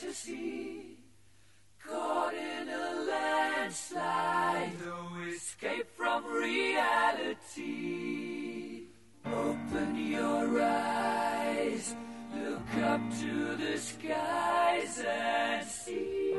fantasy. Caught in a landslide, no escape from reality. Open your eyes, look up to the skies and see.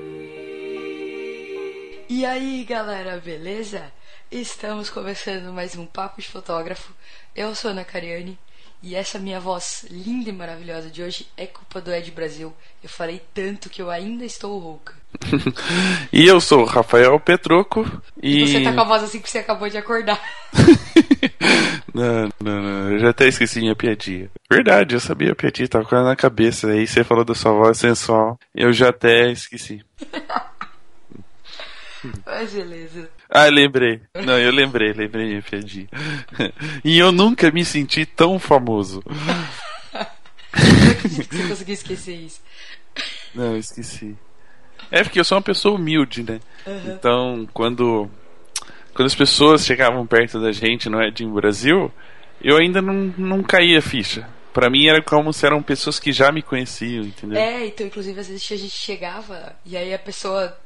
E aí, galera, beleza? Estamos começando mais um Papo de Fotógrafo. Eu sou a Ana Cariani e essa minha voz linda e maravilhosa de hoje é culpa do Ed Brasil. Eu falei tanto que eu ainda estou rouca. e eu sou o Rafael Petroco e. Você tá com a voz assim que você acabou de acordar. não, não, não, eu já até esqueci minha piadinha. Verdade, eu sabia a piadinha, tava com ela na cabeça. Aí você falou da sua voz sensual, eu já até esqueci. Mas beleza. Ah, lembrei. Não, eu lembrei, lembrei minha piadinha. E eu nunca me senti tão famoso. Não acredito que você conseguiu esquecer isso. Não, esqueci. É porque eu sou uma pessoa humilde, né? Uhum. Então, quando quando as pessoas chegavam perto da gente no Ed Brasil, eu ainda não, não caía a ficha. Pra mim era como se eram pessoas que já me conheciam, entendeu? É, então inclusive às vezes a gente chegava e aí a pessoa,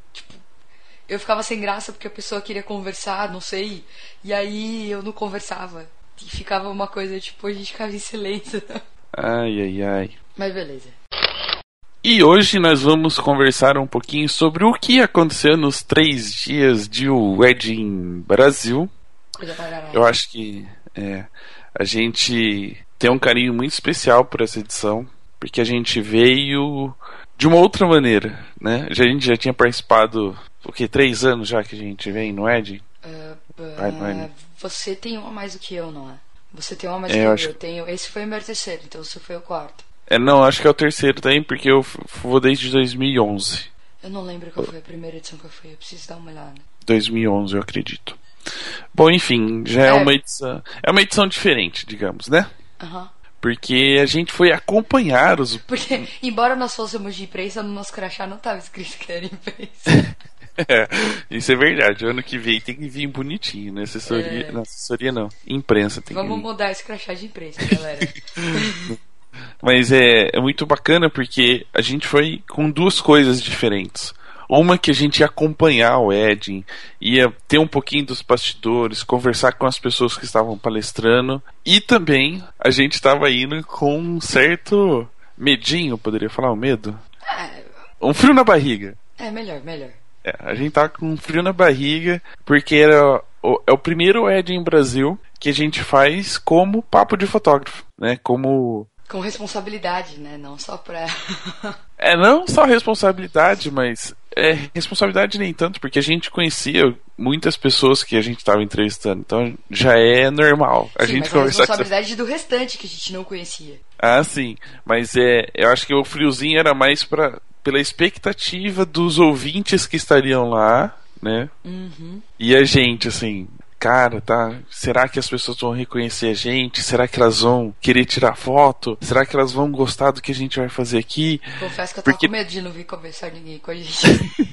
eu ficava sem graça porque a pessoa queria conversar, não sei, e aí eu não conversava. E ficava uma coisa, tipo, a gente ficava em silêncio. Ai, ai, ai. Mas beleza. E hoje nós vamos conversar um pouquinho sobre o que aconteceu nos três dias de Wedding Brasil. Eu acho que é, a gente tem um carinho muito especial por essa edição, porque a gente veio de uma outra maneira, né? A gente já tinha participado, o que, três anos já que a gente vem no Ed? Ah, Vai, vai, né? Você tem uma mais do que eu, não é? Você tem uma mais É, do que eu acho- Eu tenho. Esse foi o meu terceiro, então você foi o quarto. É, não, acho que é o terceiro também, porque eu vou desde 2011. Eu não lembro qual foi a primeira edição que eu fui, eu preciso dar uma olhada. 2011, eu acredito. Bom, enfim, já é, É. uma edição. É uma edição diferente, digamos, né? Aham. Porque a gente foi acompanhar os. Porque, embora nós fôssemos de imprensa, no nosso crachá não tava escrito que era imprensa. É, isso é verdade. O ano que vem tem que vir bonitinho, né? Assessoria. É. Não, assessoria não. Imprensa tem Vamos que vir. mudar esse crachá de imprensa, galera. Mas é, é muito bacana porque a gente foi com duas coisas diferentes. Uma que a gente ia acompanhar o Ed, ia ter um pouquinho dos bastidores, conversar com as pessoas que estavam palestrando. E também a gente estava indo com um certo medinho, poderia falar o medo? Um frio na barriga. é, melhor, melhor. É, a gente tá com frio na barriga, porque era o, é o primeiro Ed em Brasil que a gente faz como papo de fotógrafo, né? Como Com responsabilidade, né? Não só pra. É não só responsabilidade, mas é responsabilidade nem tanto, porque a gente conhecia muitas pessoas que a gente estava entrevistando, então já é normal a Sim, gente mas a conversar com essa... responsabilidade do restante que a gente não conhecia. Ah, sim, mas é, eu acho que o friozinho era mais para pela expectativa dos ouvintes que estariam lá, né? Uhum. E a gente assim, cara, tá, será que as pessoas vão reconhecer a gente? Será que elas vão querer tirar foto? Será que elas vão gostar do que a gente vai fazer aqui? Confesso que eu tava Porque- com medo de não vir conversar ninguém com a gente.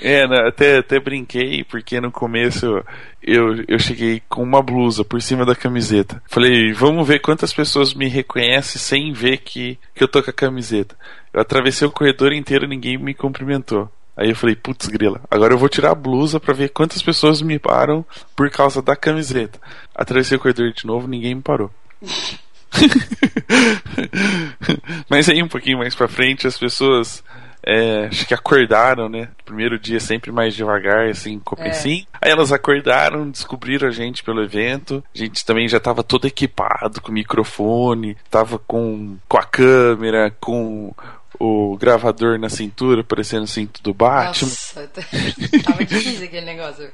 É, né, até, até brinquei, porque no começo eu, eu cheguei com uma blusa por cima da camiseta. Falei, vamos ver quantas pessoas me reconhecem sem ver que, que eu tô com a camiseta. Eu atravessei o corredor inteiro e ninguém me cumprimentou. Aí eu falei, putz, grila, agora eu vou tirar a blusa pra ver quantas pessoas me param por causa da camiseta. Atravessei o corredor de novo, ninguém me parou. Mas aí um pouquinho mais pra frente as pessoas é, acho que acordaram, né? Primeiro dia sempre mais devagar, assim, comecinho. Aí elas acordaram, descobriram a gente pelo evento. A gente também já tava todo equipado com microfone, tava com, com a câmera, com o gravador na cintura, parecendo o cinto do Batman. Nossa, tava difícil aquele negócio.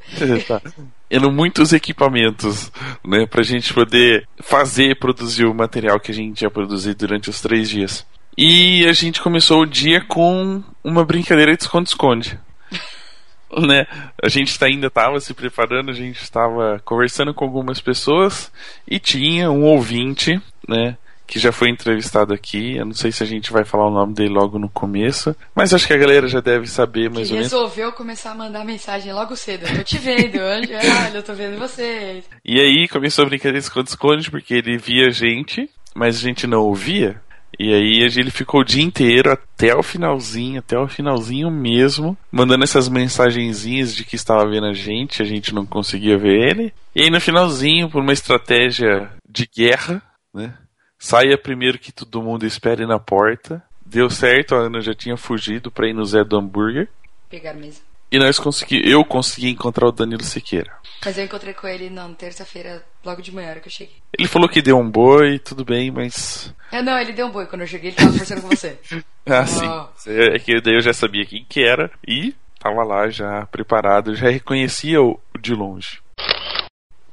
Tá. Eram muitos equipamentos, né, pra gente poder fazer produzir o material que a gente ia produzir durante os três dias. E a gente começou o dia com uma brincadeira de esconde-esconde. né? A gente tá- ainda estava se preparando, a gente estava conversando com algumas pessoas e tinha um ouvinte, né? Que já foi entrevistado aqui. Eu não sei se a gente vai falar o nome dele logo no começo, mas acho que a galera já deve saber mais Que ou menos. resolveu começar a mandar mensagem logo cedo. Eu tô te vendo, Anjo. Olha, eu tô vendo vocês. E aí começou a brincadeira de esconde-esconde porque ele via a gente, mas a gente não ouvia. E aí ele ficou o dia inteiro até o finalzinho, até o finalzinho mesmo, mandando essas mensagenzinhas de que estava vendo a gente, a gente não conseguia ver ele. E aí no finalzinho, por uma estratégia de guerra, né? Saia primeiro que todo mundo espere na porta. Deu certo, a Ana já tinha fugido para ir no Zé do Hambúrguer. Pegar mesmo. E nós consegui, eu consegui encontrar o Danilo Siqueira. Mas eu encontrei com ele na terça-feira, logo de manhã, hora que eu cheguei. Ele falou que deu um boi, tudo bem, mas. É, não, ele deu um boi quando eu cheguei, ele tava conversando com você. ah, sim. É que daí eu já sabia quem que era e tava lá já preparado, já reconhecia o de longe.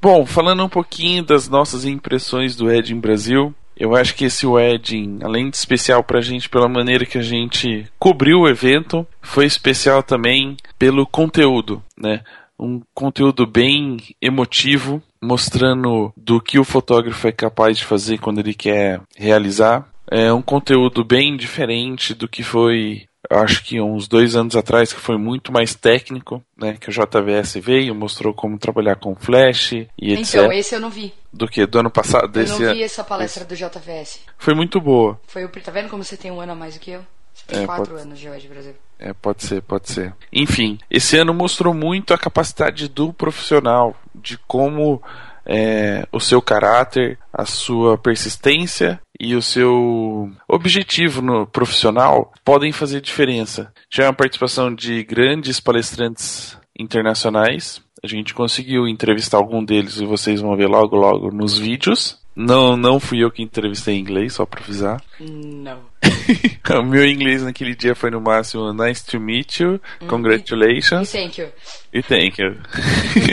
Bom, falando um pouquinho das nossas impressões do Edin Brasil, eu acho que esse wedding, além de especial pra gente pela maneira que a gente cobriu o evento, foi especial também pelo conteúdo, né? Um conteúdo bem emotivo, mostrando do que o fotógrafo é capaz de fazer quando ele quer realizar. É um conteúdo bem diferente do que foi acho que uns dois anos atrás, que foi muito mais técnico, né? Que o JVS veio, mostrou como trabalhar com flash e etc. Então, esse eu não vi. Do que? Do ano passado? Eu desse não vi essa palestra do JVS. Foi muito boa. Foi o. Tá vendo como você tem um ano a mais do que eu? Você tem É, quatro pode- anos de UED Brasil. É, pode ser, pode ser. Enfim, esse ano mostrou muito a capacidade do profissional, de como é, o seu caráter, a sua persistência e o seu objetivo no profissional podem fazer diferença. Tivemos a participação de grandes palestrantes internacionais. A gente conseguiu entrevistar algum deles e vocês vão ver logo logo nos vídeos. Não, não fui eu que entrevistei em inglês, só pra avisar. Não. o meu inglês naquele dia foi no máximo nice to meet you, E congratulations thank you. e thank you.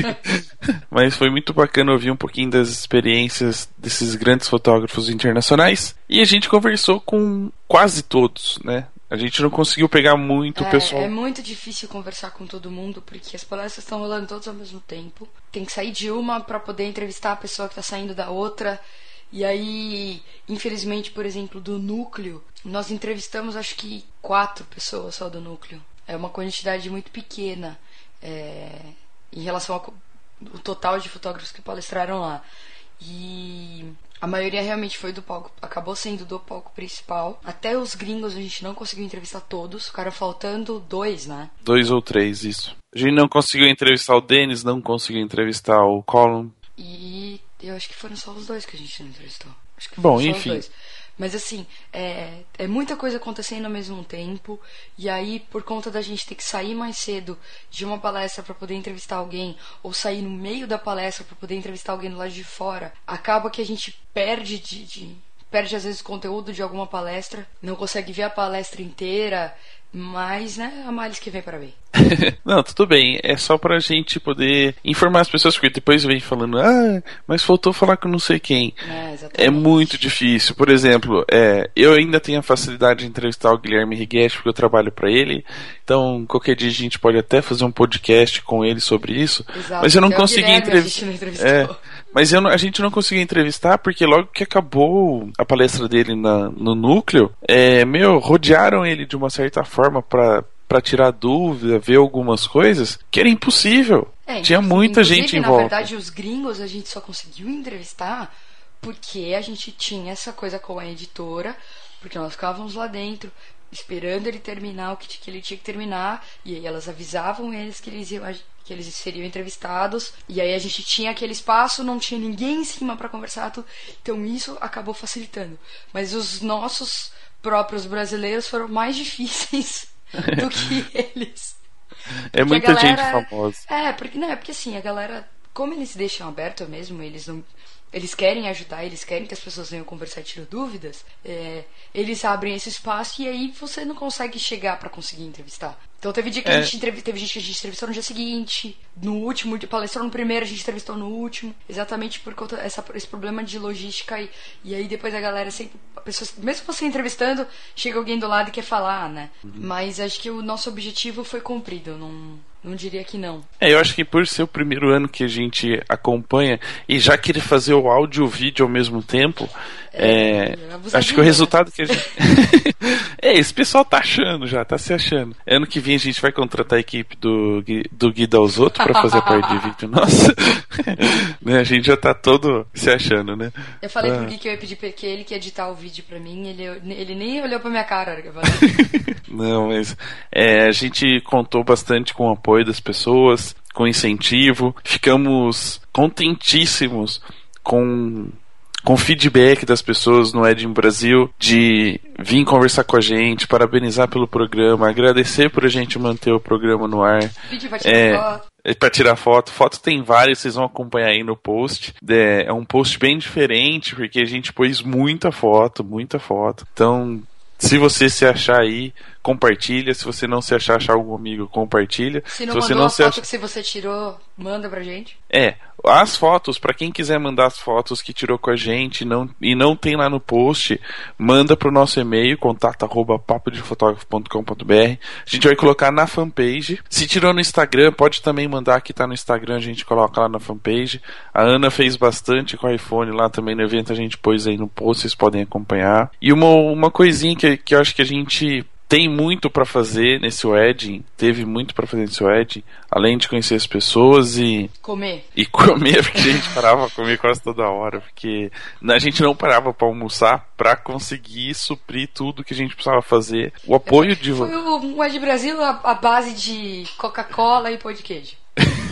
Mas foi muito bacana ouvir um pouquinho das experiências desses grandes fotógrafos internacionais e a gente conversou com quase todos, né? A gente não conseguiu pegar muito o pessoal. É, é muito difícil conversar com todo mundo porque as palestras estão rolando todas ao mesmo tempo. Tem que sair de uma para poder entrevistar a pessoa que tá saindo da outra. E aí, infelizmente, por exemplo, do núcleo, nós entrevistamos acho que quatro pessoas só do núcleo. É uma quantidade muito pequena é, em relação ao total de fotógrafos que palestraram lá. E a maioria realmente foi do palco, acabou sendo do palco principal. Até os gringos a gente não conseguiu entrevistar todos, ficaram faltando dois, né? Dois ou três, isso. A gente não conseguiu entrevistar o Denis, não conseguiu entrevistar o Colin. E eu acho que foram só os dois que a gente não entrevistou. Acho que Bom, enfim. Os dois. Mas assim, é, é muita coisa acontecendo ao mesmo tempo. E aí, por conta da gente ter que sair mais cedo de uma palestra para poder entrevistar alguém, ou sair no meio da palestra para poder entrevistar alguém do lado de fora, acaba que a gente perde de, de- perde às vezes conteúdo de alguma palestra, não consegue ver a palestra inteira. Mas, né, a males que vem para ver. não, tudo bem. É só pra gente poder informar as pessoas, porque depois vem falando, ah, mas faltou falar com não sei quem. É, É muito difícil. Por exemplo, é, eu ainda tenho a facilidade de entrevistar o Guilherme Righetti, porque eu trabalho pra ele. Então, qualquer dia a gente pode até fazer um podcast com ele sobre isso. Exato, mas eu não consegui entrevistar. É, mas eu a gente não conseguiu entrevistar porque logo que acabou a palestra dele na- no núcleo, é, meu, rodearam ele de uma certa forma pra para tirar dúvida, ver algumas coisas que era impossível. É, Tinha muita gente em na volta. verdade, os gringos a gente só conseguiu entrevistar porque a gente tinha essa coisa com a editora, porque nós ficávamos lá dentro esperando ele terminar o que, que ele tinha que terminar, e aí elas avisavam eles que eles iam que eles seriam entrevistados, e aí a gente tinha aquele espaço, não tinha ninguém em cima para conversar, tudo. então isso acabou facilitando. Mas os nossos próprios brasileiros foram mais difíceis do que eles. É Porque a muita gente galera- famosa. É, porque não é porque assim, a galera, como eles deixam aberto mesmo, eles não eles querem ajudar, eles querem que as pessoas venham conversar e tirar dúvidas, é, eles abrem esse espaço e aí você não consegue chegar pra conseguir entrevistar. Então teve dia que É. a gente teve gente que a gente entrevistou no dia seguinte, no último, palestrou no primeiro, a gente entrevistou no último, exatamente por conta essa, esse problema de logística e, e aí depois a galera sempre, a pessoa, mesmo você entrevistando, chega alguém do lado e quer falar, né? Uhum. Mas acho que o nosso objetivo foi cumprido, não Não diria que não. É, eu acho que por ser o primeiro ano que a gente acompanha e já querer fazer o áudio e o vídeo ao mesmo tempo, é, É, acho que o né? resultado que a gente. é, esse pessoal tá achando já, tá se achando. Ano que vem a gente vai contratar a equipe do, do Guida aos Outros pra fazer a parte de vídeo. Nossa, né, a gente já tá todo se achando, né? Eu falei Ah. pro Gui que eu ia pedir pra que ele que ia editar o vídeo pra mim, ele, ele nem olhou pra minha cara na hora que eu falei. Não, mas é, a gente contou bastante com o apoio das pessoas, com incentivo. Ficamos contentíssimos com com feedback das pessoas no Edin Brasil de vir conversar com a gente, parabenizar pelo programa, agradecer por a gente manter o programa no ar. Vídeo vai tirar É, foto. é pra tirar foto. Foto tem várias, vocês vão acompanhar aí no post. É, é um post bem diferente, porque a gente pôs muita foto, muita foto. Então, se você se achar aí, compartilha. Se você não se achar, achar algum amigo, compartilha. Se não se você mandou não a se foto acha... que se você tirou, manda pra gente. É, as fotos, pra quem quiser mandar as fotos que tirou com a gente não, e não tem lá no post, manda pro nosso e-mail, contato arroba papodefotografo.com.br. A gente vai colocar na fanpage. Se tirou no Instagram, pode também mandar que tá no Instagram, a gente coloca lá na fanpage. A Ana fez bastante com o iPhone lá também no evento, a gente pôs aí no post, vocês podem acompanhar. E uma, uma coisinha que, que eu acho que a gente tem muito pra fazer nesse wedding, teve muito pra fazer nesse wedding, além de conhecer as pessoas e Comer. e comer, porque a gente parava pra comer quase toda hora, porque a gente não parava pra almoçar pra conseguir suprir tudo que a gente precisava fazer. O apoio de Foi o Ed Brasil a, a base de Coca-Cola e pão de queijo.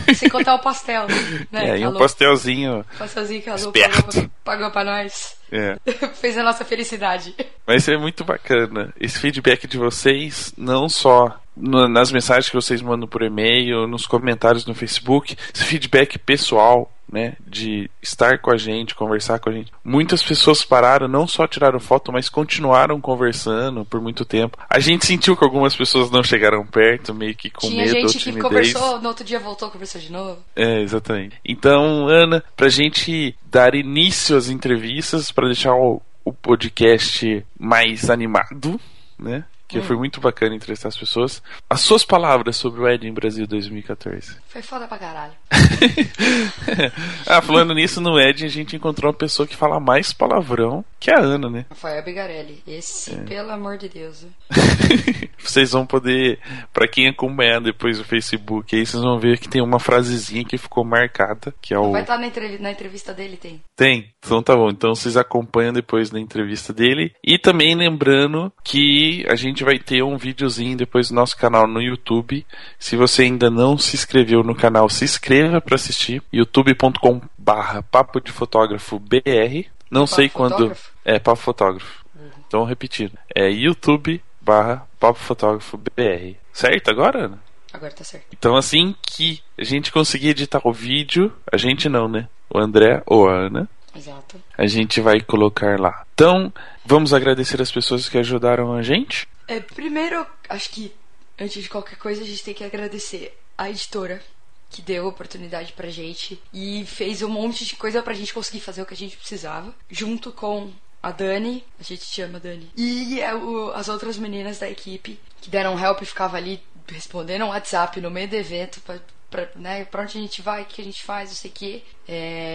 Sem contar o pastel, né? é, e um pastelzinho. pastelzinho que a Lu pagou, pagou pra nós. É. Fez a nossa felicidade. Mas é muito bacana esse feedback de vocês, não só nas mensagens que vocês mandam por e-mail, nos comentários no Facebook, esse feedback pessoal, né, de estar com a gente, conversar com a gente. Muitas pessoas pararam, não só tiraram foto, mas continuaram conversando por muito tempo. A gente sentiu que algumas pessoas não chegaram perto, meio que com Tinha medo gente que conversou, no outro dia voltou, conversou de novo. É, exatamente. Então, Ana, pra gente dar início às entrevistas, pra deixar o, o podcast mais animado, né? Que foi muito bacana entrevistar as pessoas. As suas palavras sobre o Eden Brasil 2014. Foi foda pra caralho. ah, falando nisso, no Eden a gente encontrou uma pessoa que fala mais palavrão que a Ana, né? Rafael Bigarelli. Esse, É. pelo amor de Deus. vocês vão poder, pra quem acompanhar depois o Facebook, aí vocês vão ver que tem uma frasezinha que ficou marcada, que é o Vai estar na, entrevi- na entrevista dele, tem. Tem, então tá bom. Então vocês acompanham depois na entrevista dele. E também lembrando que a gente vai ter um videozinho depois do nosso canal no YouTube. Se você ainda não se inscreveu no canal, se inscreva para assistir. youtube.com barra papo de fotógrafo BR. Não Papo sei quando. Fotógrafo? É, papo fotógrafo. Então repetindo. É youtube barra papo fotógrafo BR. Certo agora, Ana? Agora tá certo. Então, assim que a gente conseguir editar o vídeo, a gente não, né? O André ou a Ana, Exato. a gente vai colocar lá. Então, vamos agradecer as pessoas que ajudaram a gente. É, primeiro, acho que antes de qualquer coisa, a gente tem que agradecer a editora que deu a oportunidade pra gente e fez um monte de coisa pra gente conseguir fazer o que a gente precisava, junto com a Dani, a gente te ama, Dani, e é, o- as outras meninas da equipe que deram help e ficava ali respondendo um WhatsApp no meio do evento pra, pra, né, pra onde a gente vai, o que a gente faz, não sei o que.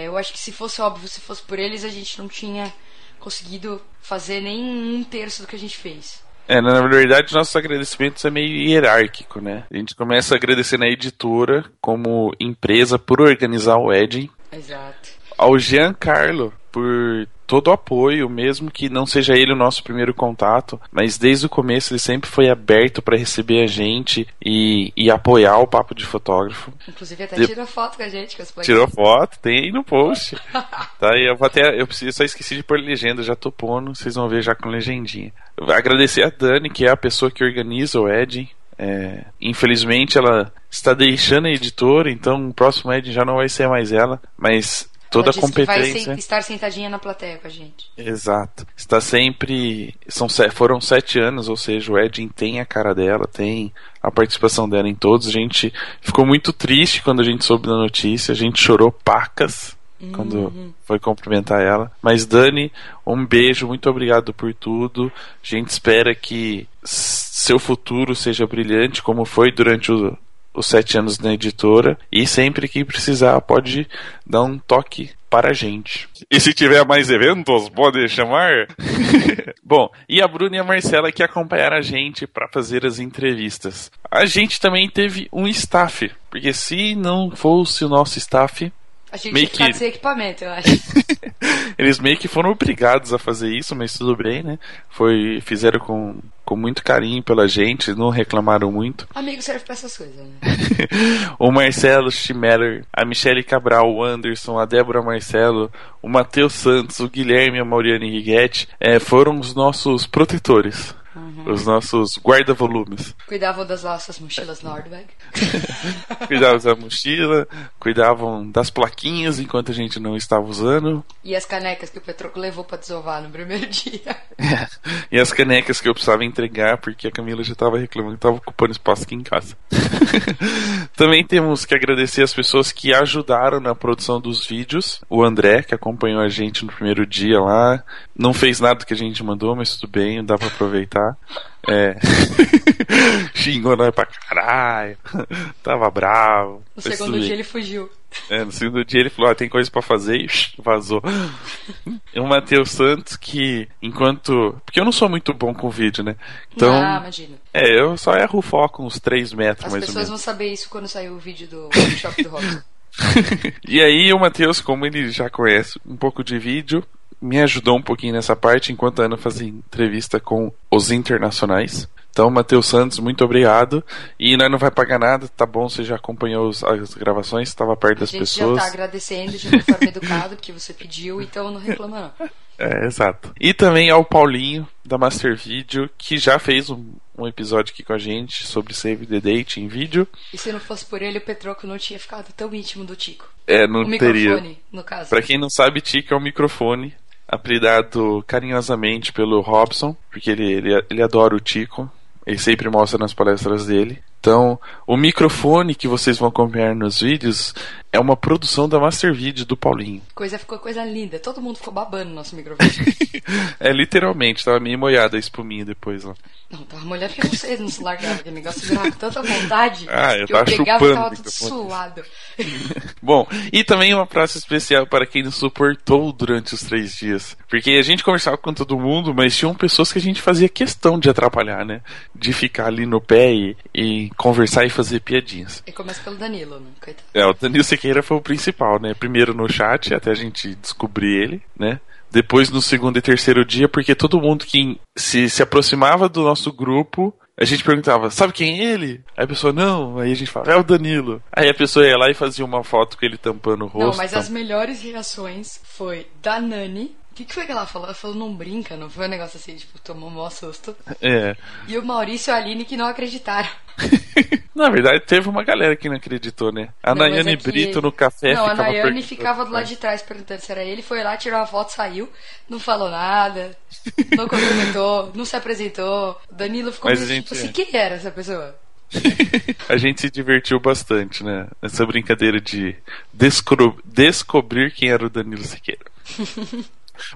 eu acho que se fosse óbvio, se fosse por eles, a gente não tinha conseguido fazer nem um terço do que a gente fez. É, na verdade, nossos agradecimentos é meio hierárquico, né? A gente começa agradecendo a editora como empresa por organizar o Edin, Exato. ao Giancarlo por todo o apoio, mesmo que não seja ele o nosso primeiro contato, mas desde o começo ele sempre foi aberto para receber a gente e, e apoiar o papo de fotógrafo. Inclusive até De- tirou foto com a gente, com as plaquinhas. Tirou foto, tem aí no post. tá eu vou até. Eu preciso, só esqueci de pôr legenda, já tô pondo, vocês vão ver já com legendinha. Agradecer a Dani, que é a pessoa que organiza o Ed. É, infelizmente ela está deixando a editora, então o próximo Ed já não vai ser mais ela, mas toda Ela a disse que vai competência. estar sentadinha na plateia com a gente. Exato. Está sempre. São, foram sete anos, ou seja, o Edin tem a cara dela, tem a participação dela em todos. A gente ficou muito triste quando a gente soube da notícia, a gente chorou pacas quando foi cumprimentar ela. Mas, Dani, um beijo, muito obrigado por tudo. A gente espera que seu futuro seja brilhante, como foi durante o- os sete anos na editora. E sempre que precisar, pode dar um toque para a gente. E se tiver mais eventos, pode chamar. Bom, e a Bruna e a Marcela que acompanharam a gente para fazer as entrevistas. A gente também teve um staff, porque se não fosse o nosso staff, A gente Meio que sem equipamento, eu acho. eles meio que foram obrigados a fazer isso, mas tudo bem, né? Foi, fizeram com, com muito carinho pela gente, não reclamaram muito. Amigo serve pra essas coisas, né? o Marcelo Schmeller, a Michele Cabral, o Anderson, a Débora Marcelo, o Matheus Santos, o Guilherme e a Mauriane Righetti eh, foram os nossos protetores. Os nossos guarda-volumes. Cuidavam das nossas mochilas Nordbag. Cuidavam da mochila, cuidavam das plaquinhas enquanto a gente não estava usando. E as canecas que o Petroco levou pra desovar no primeiro dia. E as canecas que eu precisava entregar porque a Camila já estava reclamando que estava ocupando espaço aqui em casa. Também temos que agradecer as pessoas que ajudaram na produção dos vídeos. O André, que acompanhou a gente no primeiro dia lá. Não fez nada que a gente mandou, mas tudo bem, dá pra aproveitar. É. Xingou nós pra caralho. Tava bravo. No segundo dia ele fugiu. É, no segundo dia ele falou, ah, tem coisa pra fazer e vazou. E o Matheus Santos que, enquanto... Porque eu não sou muito bom com vídeo, né? Então, Ah, imagina. é, eu só erro o foco uns 3 metros, As mais ou pessoas menos. vão saber isso quando sair o vídeo do workshop do Robson. E aí o Matheus, como ele já conhece um pouco de vídeo, me ajudou um pouquinho nessa parte, enquanto a Ana fazia entrevista com os internacionais. Então, Matheus Santos, muito obrigado. E nós não vai pagar nada, tá bom? Você já acompanhou os- as gravações, estava perto A das gente pessoas. já tá agradecendo de uma forma educada, porque você pediu, então não reclama não. É, exato. E também ao Paulinho, da Master Video, que já fez um, um episódio aqui com a gente sobre Save the Date em vídeo. E se não fosse por ele, o Petroco não tinha ficado tão íntimo do Tico. É, não o teria. microfone, no caso. Pra quem não sabe, Tico é um microfone, apelidado carinhosamente pelo Robson, porque ele, ele, ele adora o Tico. Ele sempre mostra nas palestras dele. Então, o microfone que vocês vão acompanhar nos vídeos é uma produção da Master Video do Paulinho. Coisa ficou coisa linda. Todo mundo ficou babando no nosso microfone. é literalmente, tava meio molhada a espuminha depois lá. não, tava molhando porque vocês não se largavam. Aquele negócio virava com tanta vontade Ah, eu que eu tava pegava e o tudo suado. Bom, e também uma praça especial para quem nos suportou durante os três dias. Porque a gente conversava com todo mundo, mas tinham pessoas que a gente fazia questão de atrapalhar, né? De ficar ali no pé e, e conversar e fazer piadinhas. E começa pelo Danilo, né? Coitado. É, o Danilo Sequeira foi o principal, né? Primeiro no chat, até a gente descobrir ele, né? Depois no segundo e terceiro dia, porque todo mundo que se, se aproximava do nosso grupo, a gente perguntava, sabe quem é ele? Aí a pessoa, não. Aí a gente fala, é o Danilo. Aí a pessoa ia lá e fazia uma foto com ele tampando o rosto. Não, mas as melhores reações foi da Nani. O que, que foi que ela falou? Ela falou, não brinca, não foi um negócio assim, tipo, tomou um maior susto. É. E o Maurício e a Aline que não acreditaram. Na verdade, teve uma galera que não acreditou, né? A Não, Nayane é que- Brito no café Não, a Nayane ficava do lado de trás perguntando se era ele, foi lá, tirou a foto, saiu, não falou nada, não cumprimentou, não se apresentou. O Danilo ficou Mas meio a gente- tipo assim, quem era essa pessoa? a gente se divertiu bastante, né? Nessa brincadeira de descobrir quem era o Danilo Siqueira.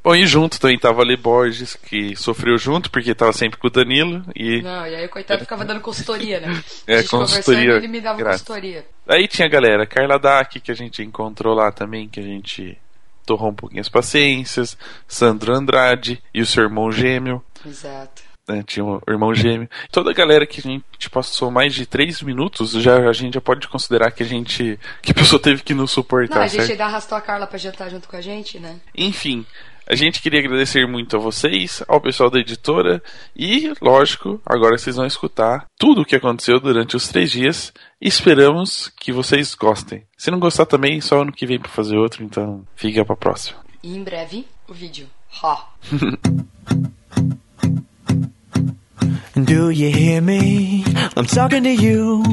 Bom, e junto também tava a Le Borges, que sofreu junto, porque tava sempre com o Danilo. E Não, e aí o coitado ficava dando consultoria, né? É, a gente consultoria ele me dava grátis. consultoria. aí tinha a galera, Carla Dac, que a gente encontrou lá também, que a gente torrou um pouquinho as paciências, Sandro Andrade e o seu irmão gêmeo. Exato. né, tinha o irmão gêmeo. Toda a galera que a gente passou mais de três minutos, já, a gente já pode considerar que a gente. que a pessoa teve que nos suportar, Não, a gente certo? ainda arrastou a Carla pra jantar junto com a gente, né? Enfim, a gente queria agradecer muito a vocês, ao pessoal da editora e, lógico, agora vocês vão escutar tudo o que aconteceu durante os três dias. Esperamos que vocês gostem. Se não gostar também, só ano que vem pra fazer outro, então fica pra próxima. E em breve, o vídeo. Ha! Do you hear me? I'm talking to you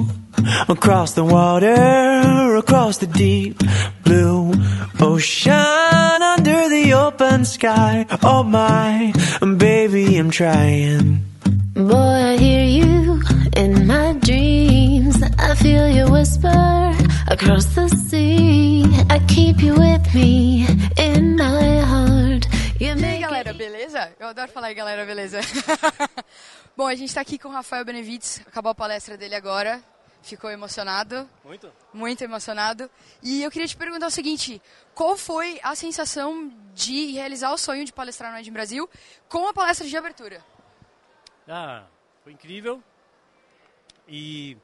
across the water, across the deep blue ocean, under the open sky. Oh my, baby, I'm trying. Boy, I hear you in my dreams. I feel you whisper across the sea. I keep you with me in my heart. You E aí, make galera, beleza? Eu adoro falar aí, galera, beleza? Bom, a gente tá aqui com o Rafael Benevides, acabou a palestra dele agora. Ficou emocionado, Muito? muito emocionado. E eu queria te perguntar o seguinte: qual foi a sensação de realizar o sonho de palestrar no Ed Brasil com a palestra de abertura? Ah, foi incrível. E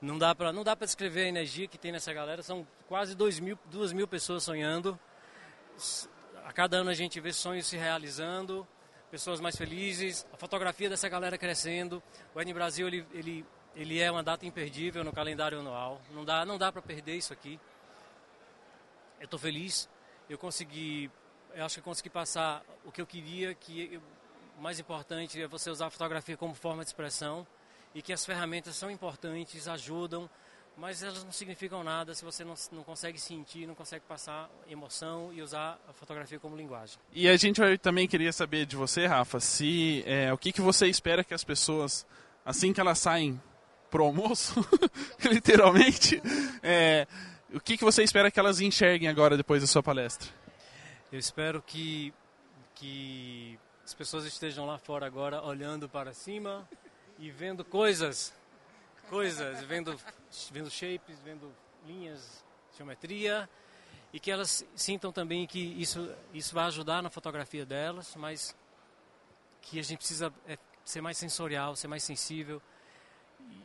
não dá pra não dá para descrever a energia que tem nessa galera. São quase dois mil, duas mil pessoas sonhando. A cada ano a gente vê sonhos se realizando, pessoas mais felizes, a fotografia dessa galera crescendo. O Ed Brasil ele, ele, ele é uma data imperdível no calendário anual. Não dá não dá para perder isso aqui. Eu estou feliz. Eu consegui, eu acho que consegui passar o que eu queria, que o mais importante é você usar a fotografia como forma de expressão e que as ferramentas são importantes, ajudam, mas elas não significam nada se você não, não consegue sentir, não consegue passar emoção e usar a fotografia como linguagem. E a gente também queria saber de você, Rafa, se é, o que, que você espera que as pessoas, assim que elas saem pro almoço, literalmente, é, o que, que você espera que elas enxerguem agora depois da sua palestra? Eu espero que, que as pessoas estejam lá fora agora olhando para cima e vendo coisas, coisas, vendo, vendo shapes, vendo linhas, geometria e que elas sintam também que isso, isso vai ajudar na fotografia delas, mas que a gente precisa é, ser mais sensorial, ser mais sensível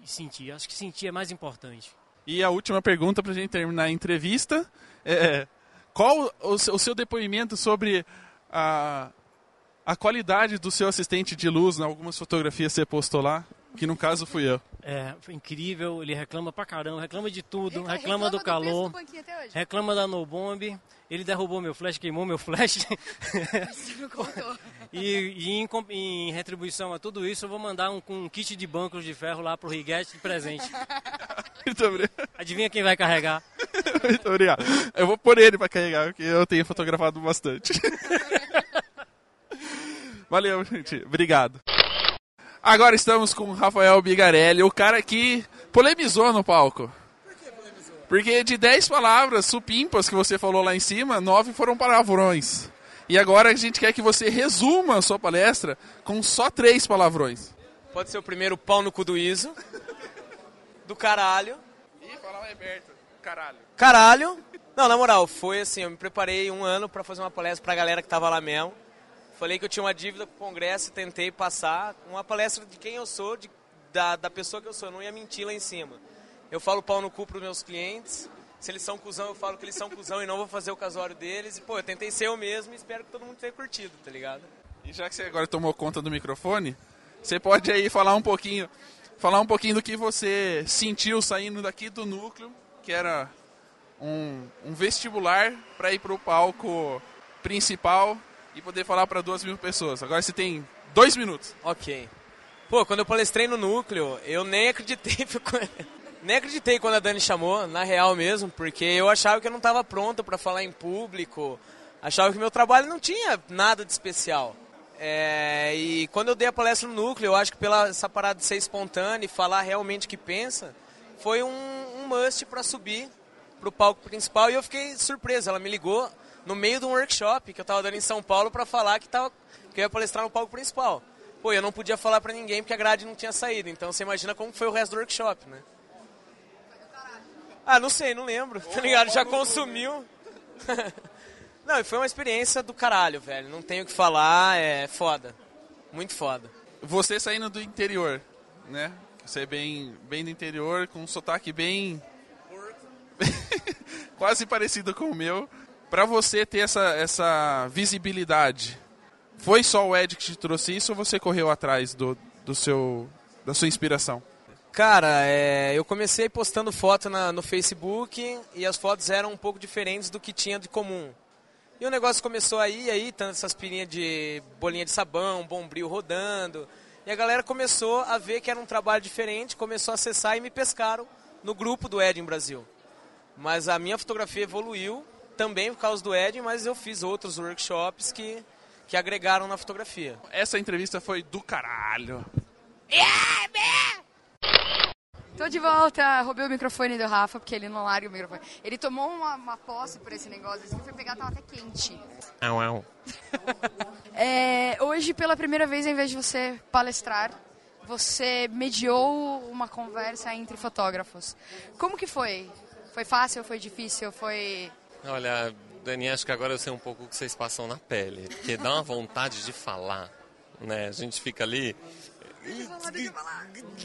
sentir. Acho que sentir é mais importante. E a última pergunta para a gente terminar a entrevista é qual o seu, o seu depoimento sobre a, a qualidade do seu assistente de luz em algumas fotografias que você postou lá, que no caso fui eu. É, foi incrível, ele reclama pra caramba, reclama de tudo, reclama, do calor, reclama da no bomb, ele derrubou meu flash, queimou meu flash. e e em, em retribuição a tudo isso, eu vou mandar um, um kit de bancos de ferro lá pro Riguete de presente. Muito obrigado. Adivinha quem vai carregar? Muito obrigado. Eu vou pôr ele para carregar, porque eu tenho fotografado bastante. Valeu, gente. Obrigado. Agora estamos com o Rafael Bigarelli, o cara que polemizou no palco. Porque de 10 palavras supimpas que você falou lá em cima, 9 foram palavrões. E agora a gente quer que você resuma a sua palestra com só 3 palavrões. Pode ser o primeiro pau no cu do Iso. Do caralho. Ih, fala mais perto. Caralho. Caralho. Não, na moral, foi assim, eu me preparei um ano pra fazer uma palestra pra galera que tava lá mesmo. Falei que eu tinha uma dívida com o congresso e tentei passar uma palestra de quem eu sou, de, da, da pessoa que eu sou. Eu não ia mentir lá em cima. Eu falo pau no cu pros meus clientes. Se eles são cuzão, eu falo que eles são cuzão e não vou fazer o casório deles. E, pô, eu tentei ser eu mesmo e espero que todo mundo tenha curtido, tá ligado? E já que você agora tomou conta do microfone, você pode aí falar um pouquinho, falar um pouquinho do que você sentiu saindo daqui do núcleo, que era um, um vestibular para ir para o palco principal e poder falar para duas mil pessoas. Agora você tem dois minutos. Ok. Pô, quando eu palestrei no núcleo, eu nem acreditei. nem acreditei quando a Dani chamou, na real mesmo, porque eu achava que eu não estava pronto para falar em público. Achava que meu trabalho não tinha nada de especial. É, e quando eu dei a palestra no núcleo, eu acho que pela essa parada de ser espontâneo e falar realmente o que pensa, foi um, um must para subir pro palco principal e eu fiquei surpreso. Ela me ligou no meio de um workshop que eu tava dando em São Paulo para falar que, tava, que eu ia palestrar no palco principal. Pô, eu não podia falar para ninguém porque a grade não tinha saído. Então você imagina como foi o resto do workshop, né? Ah, não sei, não lembro. Tá ligado? Já consumiu. não, e foi uma experiência do caralho, velho. Não tenho o que falar, é foda. Muito foda. Você saindo do interior, né? Você é bem, bem do interior, com um sotaque bem. quase parecido com o meu. Pra você ter essa, essa visibilidade, foi só o Ed que te trouxe isso ou você correu atrás do, do seu, da sua inspiração? Cara, é, eu comecei postando foto na- no Facebook e as fotos eram um pouco diferentes do que tinha de comum. E o negócio começou aí, aí, tanto essas pirinhas de bolinha de sabão, bombril rodando. E a galera começou a ver que era um trabalho diferente, começou a acessar e me pescaram no grupo do Ed em Brasil. Mas a minha fotografia evoluiu também por causa do Ed, mas eu fiz outros workshops que, que agregaram na fotografia. Essa entrevista foi do caralho. Tô de volta, roubei o microfone do Rafa, porque ele não larga o microfone. Ele tomou uma, uma posse por esse negócio, assim, foi pegar, tava até quente. Au, au. É, hoje, pela primeira vez, ao invés de você palestrar você mediou uma conversa entre fotógrafos. Como que foi? Foi fácil, foi difícil, foi... Olha, Dani, acho que agora eu sei um pouco o que vocês passam na pele, porque dá uma vontade de falar, né? A gente fica ali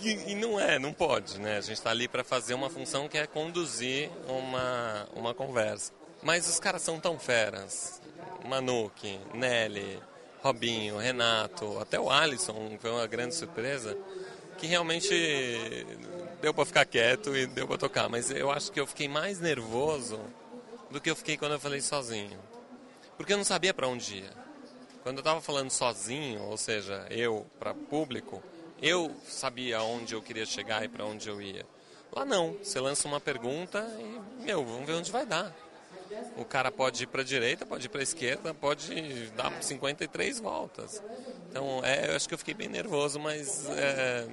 e, e não é, não pode, né? A gente está ali para fazer uma função que é conduzir uma, uma conversa. Mas os caras são tão feras. Manuque, Nelly, Robinho, Renato, até o Alisson, foi uma grande surpresa, que realmente deu para ficar quieto e deu para tocar. Mas eu acho que eu fiquei mais nervoso do que eu fiquei quando eu falei sozinho. Porque eu não sabia para onde ia. Quando eu estava falando sozinho, ou seja, eu para público, eu sabia onde eu queria chegar e para onde eu ia. Lá não, você lança uma pergunta e, meu, vamos ver onde vai dar. O cara pode ir para a direita, pode ir para a esquerda, pode dar 53 voltas. Então, é, eu acho que eu fiquei bem nervoso, mas é,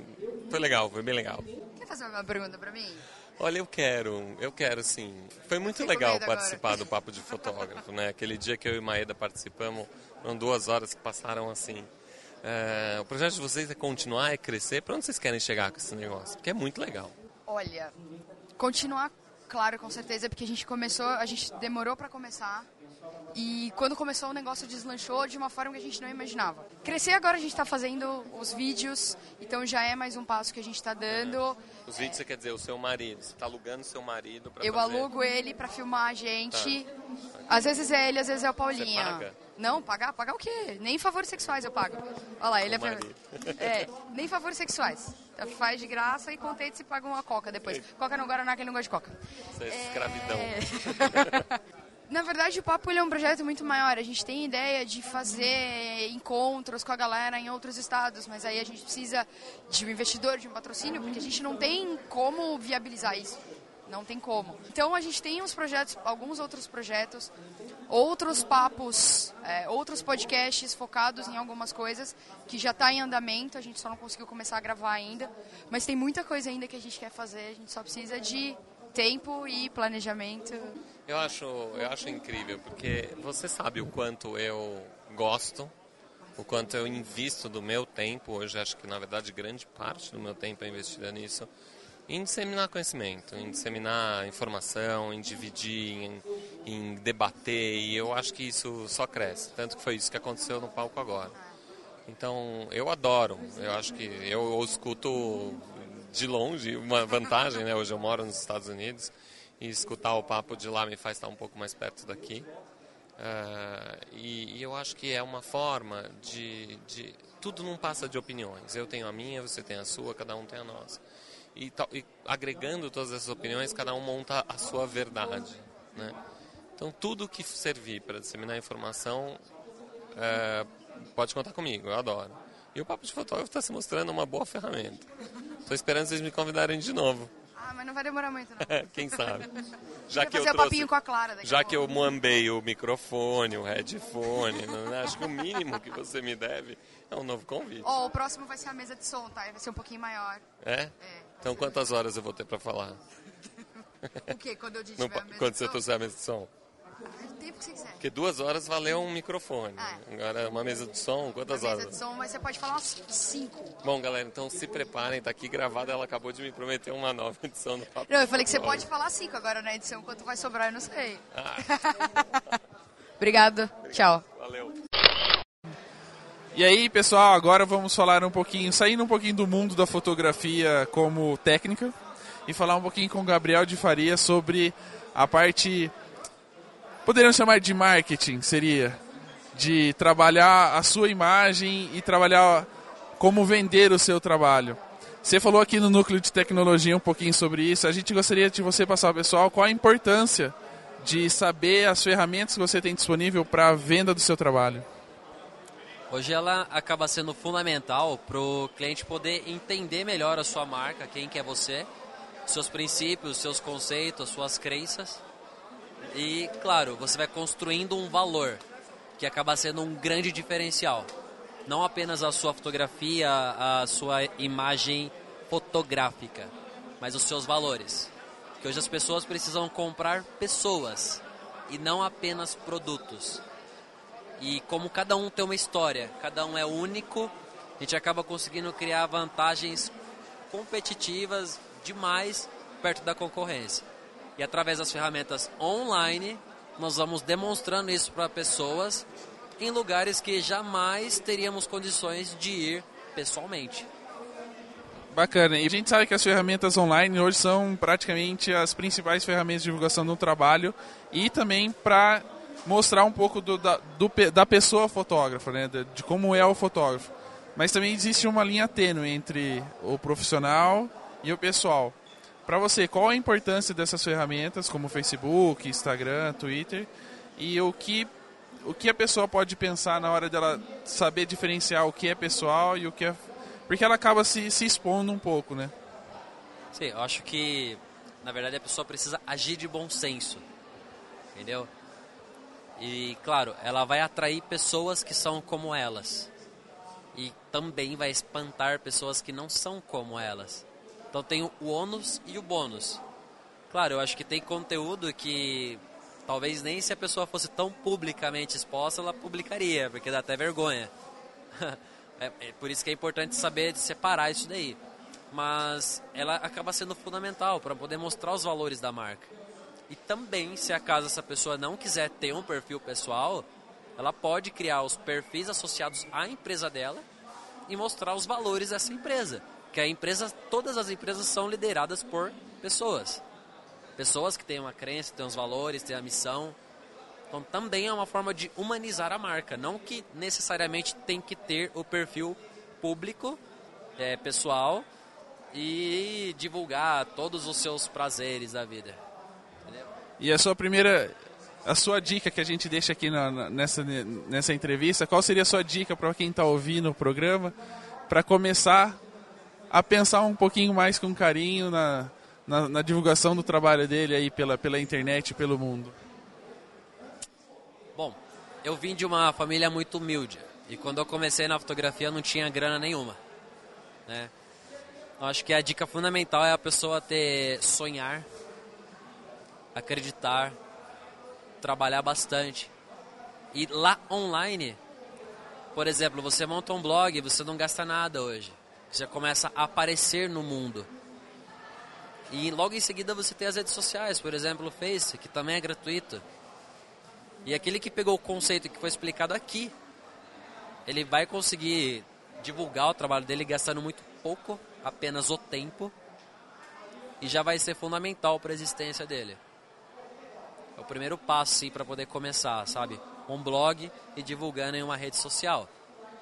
foi legal, foi bem legal. Quer fazer uma pergunta para mim? Olha, eu quero, eu quero sim. Foi muito legal participar agora. do Papo de Fotógrafo, né? Aquele dia que eu e Maeda participamos, foram duas horas que passaram assim. É, o projeto de vocês é continuar, é crescer. Para onde vocês querem chegar com esse negócio? Porque é muito legal. Olha, continuar, claro, com certeza, porque a gente começou, a gente demorou para começar. E quando começou o negócio deslanchou de uma forma que a gente não imaginava. Crescer agora a gente está fazendo os vídeos, então já é mais um passo que a gente está dando. Os vídeos, você quer dizer, o seu marido. Você está alugando seu marido para Eu fazer... alugo ele para filmar a gente. Às vezes é ele, às vezes é o Paulinho. Você paga? Não, pagar? Pagar o quê? Nem favores sexuais eu pago. Olha lá, ele é, é. Nem favores sexuais. Então, Faz de graça e contente se paga uma coca depois. Coca no Guaraná, que ele não gosta de coca. Isso é escravidão. É. Na verdade, o Papo é um projeto muito maior. A gente tem ideia de fazer encontros com a galera em outros estados, mas aí a gente precisa de um investidor, de um patrocínio, porque a gente não tem como viabilizar isso. Não tem como. Então a gente tem uns projetos, alguns outros projetos, outros papos, é, outros podcasts focados em algumas coisas que já está em andamento. A gente só não conseguiu começar a gravar ainda, mas tem muita coisa ainda que a gente quer fazer. A gente só precisa de tempo e planejamento. Eu acho, eu acho incrível, porque você sabe o quanto eu gosto, o quanto eu invisto do meu tempo, hoje acho que na verdade grande parte do meu tempo é investida nisso, em disseminar conhecimento, em disseminar informação, em dividir, em, em debater, e eu acho que isso só cresce, tanto que foi isso que aconteceu no palco agora. Então, eu adoro, eu acho que eu, eu escuto de longe, uma vantagem, né? Hoje eu moro nos Estados Unidos, e escutar o papo de lá me faz estar um pouco mais perto daqui. Ah, e, e eu acho que é uma forma de, de. Tudo não passa de opiniões. Eu tenho a minha, você tem a sua, cada um tem a nossa. E, e agregando todas essas opiniões, cada um monta a sua verdade. Né? Então, tudo que servir para disseminar informação, é, pode contar comigo, eu adoro. E o Papo de Fotógrafo está se mostrando uma boa ferramenta. Estou esperando vocês me convidarem de novo. Ah, mas não vai demorar muito, não. Quem sabe? Já que eu trouxe, já que eu muambei o microfone, o headphone, né? acho que o mínimo que você me deve é um novo convite. Ó, o próximo vai ser a mesa de som, tá? Vai ser um pouquinho maior. É? É. Então quantas horas eu vou ter para falar? O quê? Quando eu tiver Não mesa quando você trouxer a mesa de som? O tempo que você quiser. Porque duas horas valeu um microfone. Ah. Agora uma mesa de som, quantas mesa horas? de som, mas você pode falar uns cinco. Bom, galera, então se preparem, tá aqui gravado, ela acabou de me prometer uma nova edição do Papo. Não, eu falei que você pode falar cinco agora na edição. Quanto vai sobrar, eu não sei. Ah, Obrigado. Tchau. valeu. E aí, pessoal, agora vamos falar um pouquinho, saindo um pouquinho do mundo da fotografia como técnica e falar um pouquinho com o Gabriel de Faria sobre a parte poderíamos chamar de marketing, seria de trabalhar a sua imagem e trabalhar como vender o seu trabalho. Você falou aqui no núcleo de tecnologia um pouquinho sobre isso. A gente gostaria de você passar pessoal qual a importância de saber as ferramentas que você tem disponível para a venda do seu trabalho. Hoje ela acaba sendo fundamental para o cliente poder entender melhor a sua marca, quem que é você, seus princípios, seus conceitos, suas crenças. E, claro, você vai construindo um valor que acaba sendo um grande diferencial. Não apenas a sua fotografia, a sua imagem fotográfica, mas os seus valores. Porque hoje as pessoas precisam comprar pessoas e não apenas produtos. E como cada um tem uma história, cada um é único a gente acaba conseguindo criar vantagens competitivas demais perto da concorrência. E através das ferramentas online, nós vamos demonstrando isso para pessoas em lugares que jamais teríamos condições de ir pessoalmente. Bacana. E a gente sabe que as ferramentas online hoje são praticamente as principais ferramentas de divulgação do trabalho e também para mostrar um pouco do, da, do, da pessoa fotógrafa, né? de, de como é o fotógrafo. Mas também existe uma linha tênue entre o profissional e o pessoal. Para você, qual a importância dessas ferramentas, como Facebook, Instagram, Twitter, e o que, o que a pessoa pode pensar na hora dela saber diferenciar o que é pessoal e o que é porque ela acaba se, se expondo um pouco, né? Sim, eu acho que, na verdade, a pessoa precisa agir de bom senso, entendeu? E, claro, ela vai atrair pessoas que são como elas. E também vai espantar pessoas que não são como elas. Então tem o ônus e o bônus. Claro, eu acho que tem conteúdo que talvez nem se a pessoa fosse tão publicamente exposta, ela publicaria, porque dá até vergonha. É, é, por isso que é importante saber separar isso daí. Mas ela acaba sendo fundamental para poder mostrar os valores da marca. E também, se acaso essa pessoa não quiser ter um perfil pessoal, ela pode criar os perfis associados à empresa dela e mostrar os valores dessa empresa. Que a empresa, todas as empresas são lideradas por pessoas. Pessoas que têm uma crença, têm os valores, têm a missão. Então também é uma forma de humanizar a marca, não que necessariamente tem que ter o perfil público, é, pessoal e divulgar todos os seus prazeres da vida. E a sua primeira, a sua dica que a gente deixa aqui na, nessa, nessa entrevista, qual seria a sua dica para quem está ouvindo o programa para começar a pensar um pouquinho mais com carinho na, na, na divulgação do trabalho dele aí pela, pela internet, pelo mundo? Bom, eu vim de uma família muito humilde e quando eu comecei na fotografia não tinha grana nenhuma, né? Eu acho que a dica fundamental é a pessoa ter sonhar, acreditar, trabalhar bastante. E lá online, por exemplo, você monta um blog, você não gasta nada hoje. Você começa a aparecer no mundo. E logo em seguida você tem as redes sociais, por exemplo, o Face, que também é gratuito. E aquele que pegou o conceito que foi explicado aqui, ele vai conseguir divulgar o trabalho dele gastando muito pouco, apenas o tempo, e já vai ser fundamental para a existência dele. É o primeiro passo para poder começar, sabe? Um blog e divulgando em uma rede social.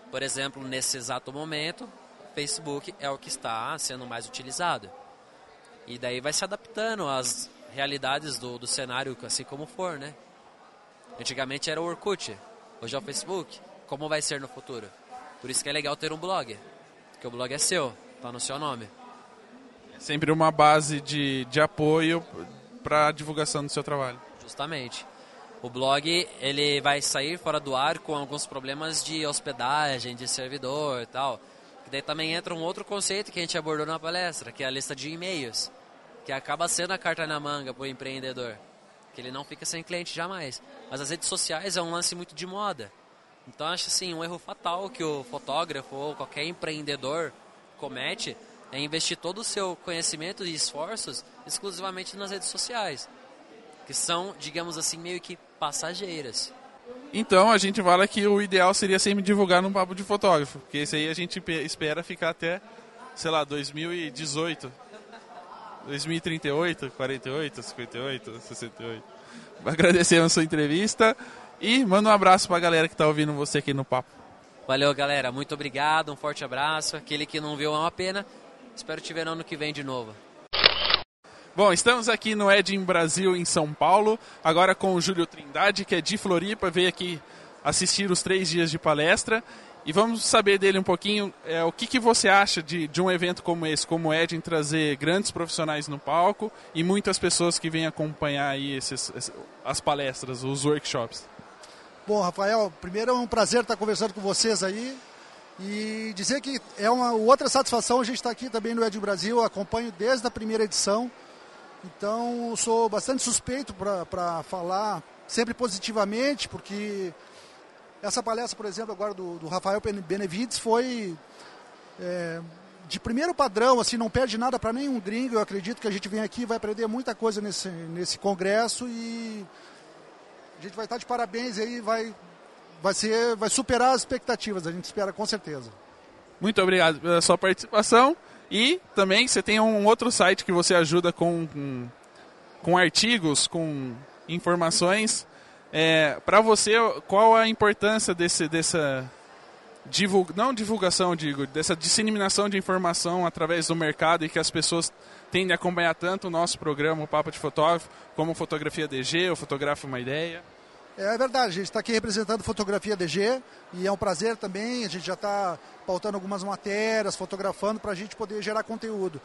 Por exemplo, nesse exato momento, Facebook é o que está sendo mais utilizado. E daí vai se adaptando às realidades do, do cenário, assim como for, né? Antigamente era o Orkut, hoje é o Facebook. Como vai ser no futuro? Por isso que é legal ter um blog, porque o blog é seu, está no seu nome. É sempre uma base de, de apoio para a divulgação do seu trabalho. Justamente. O blog ele vai sair fora do ar com alguns problemas de hospedagem, de servidor e tal. E daí também entra um outro conceito que a gente abordou na palestra, que é a lista de e-mails, que acaba sendo a carta na manga para o empreendedor que ele não fica sem cliente jamais. Mas as redes sociais é um lance muito de moda. Então acho assim, um erro fatal que o fotógrafo ou qualquer empreendedor comete é investir todo o seu conhecimento e esforços exclusivamente nas redes sociais, que são, digamos assim, meio que passageiras. Então a gente fala que o ideal seria sempre divulgar num papo de fotógrafo, porque esse aí a gente espera ficar até, sei lá, 2018 2038, 48, 58, 68. Agradecemos a sua entrevista e manda um abraço para a galera que está ouvindo você aqui no papo. Valeu, galera. Muito obrigado. Um forte abraço. Aquele que não viu é uma pena. Espero te ver no ano que vem de novo. Bom, estamos aqui no Edin Brasil, em São Paulo, agora com o Júlio Trindade, que é de Floripa, veio aqui assistir os três dias de palestra. E vamos saber dele um pouquinho é, o que, que você acha de, de um evento como esse, como é de trazer grandes profissionais no palco e muitas pessoas que vêm acompanhar aí esses, as palestras, os workshops. Bom, Rafael, primeiro é um prazer estar conversando com vocês aí e dizer que é uma outra satisfação a gente estar aqui também no Ed Brasil, acompanho desde a primeira edição, então sou bastante suspeito para falar sempre positivamente, porque Essa palestra, por exemplo, agora do, do Rafael Benevides foi é, de primeiro padrão, assim, não perde nada para nenhum gringo. Eu acredito que a gente vem aqui e vai aprender muita coisa nesse, nesse congresso e a gente vai estar de parabéns aí, vai, vai, ser, vai superar as expectativas, a gente espera com certeza. Muito obrigado pela sua participação. E também você tem um outro site que você ajuda com, com, com artigos, com informações. É, Para você, qual a importância desse, dessa divulga, não divulgação, digo, dessa disseminação de informação através do mercado e que as pessoas tendem a acompanhar tanto o nosso programa, o Papo de Fotógrafo, como Fotografia DG, o Fotografa Uma Ideia? É verdade, a gente está aqui representando Fotografia DG e é um prazer também, a gente já está pautando algumas matérias, fotografando para a gente poder gerar conteúdo.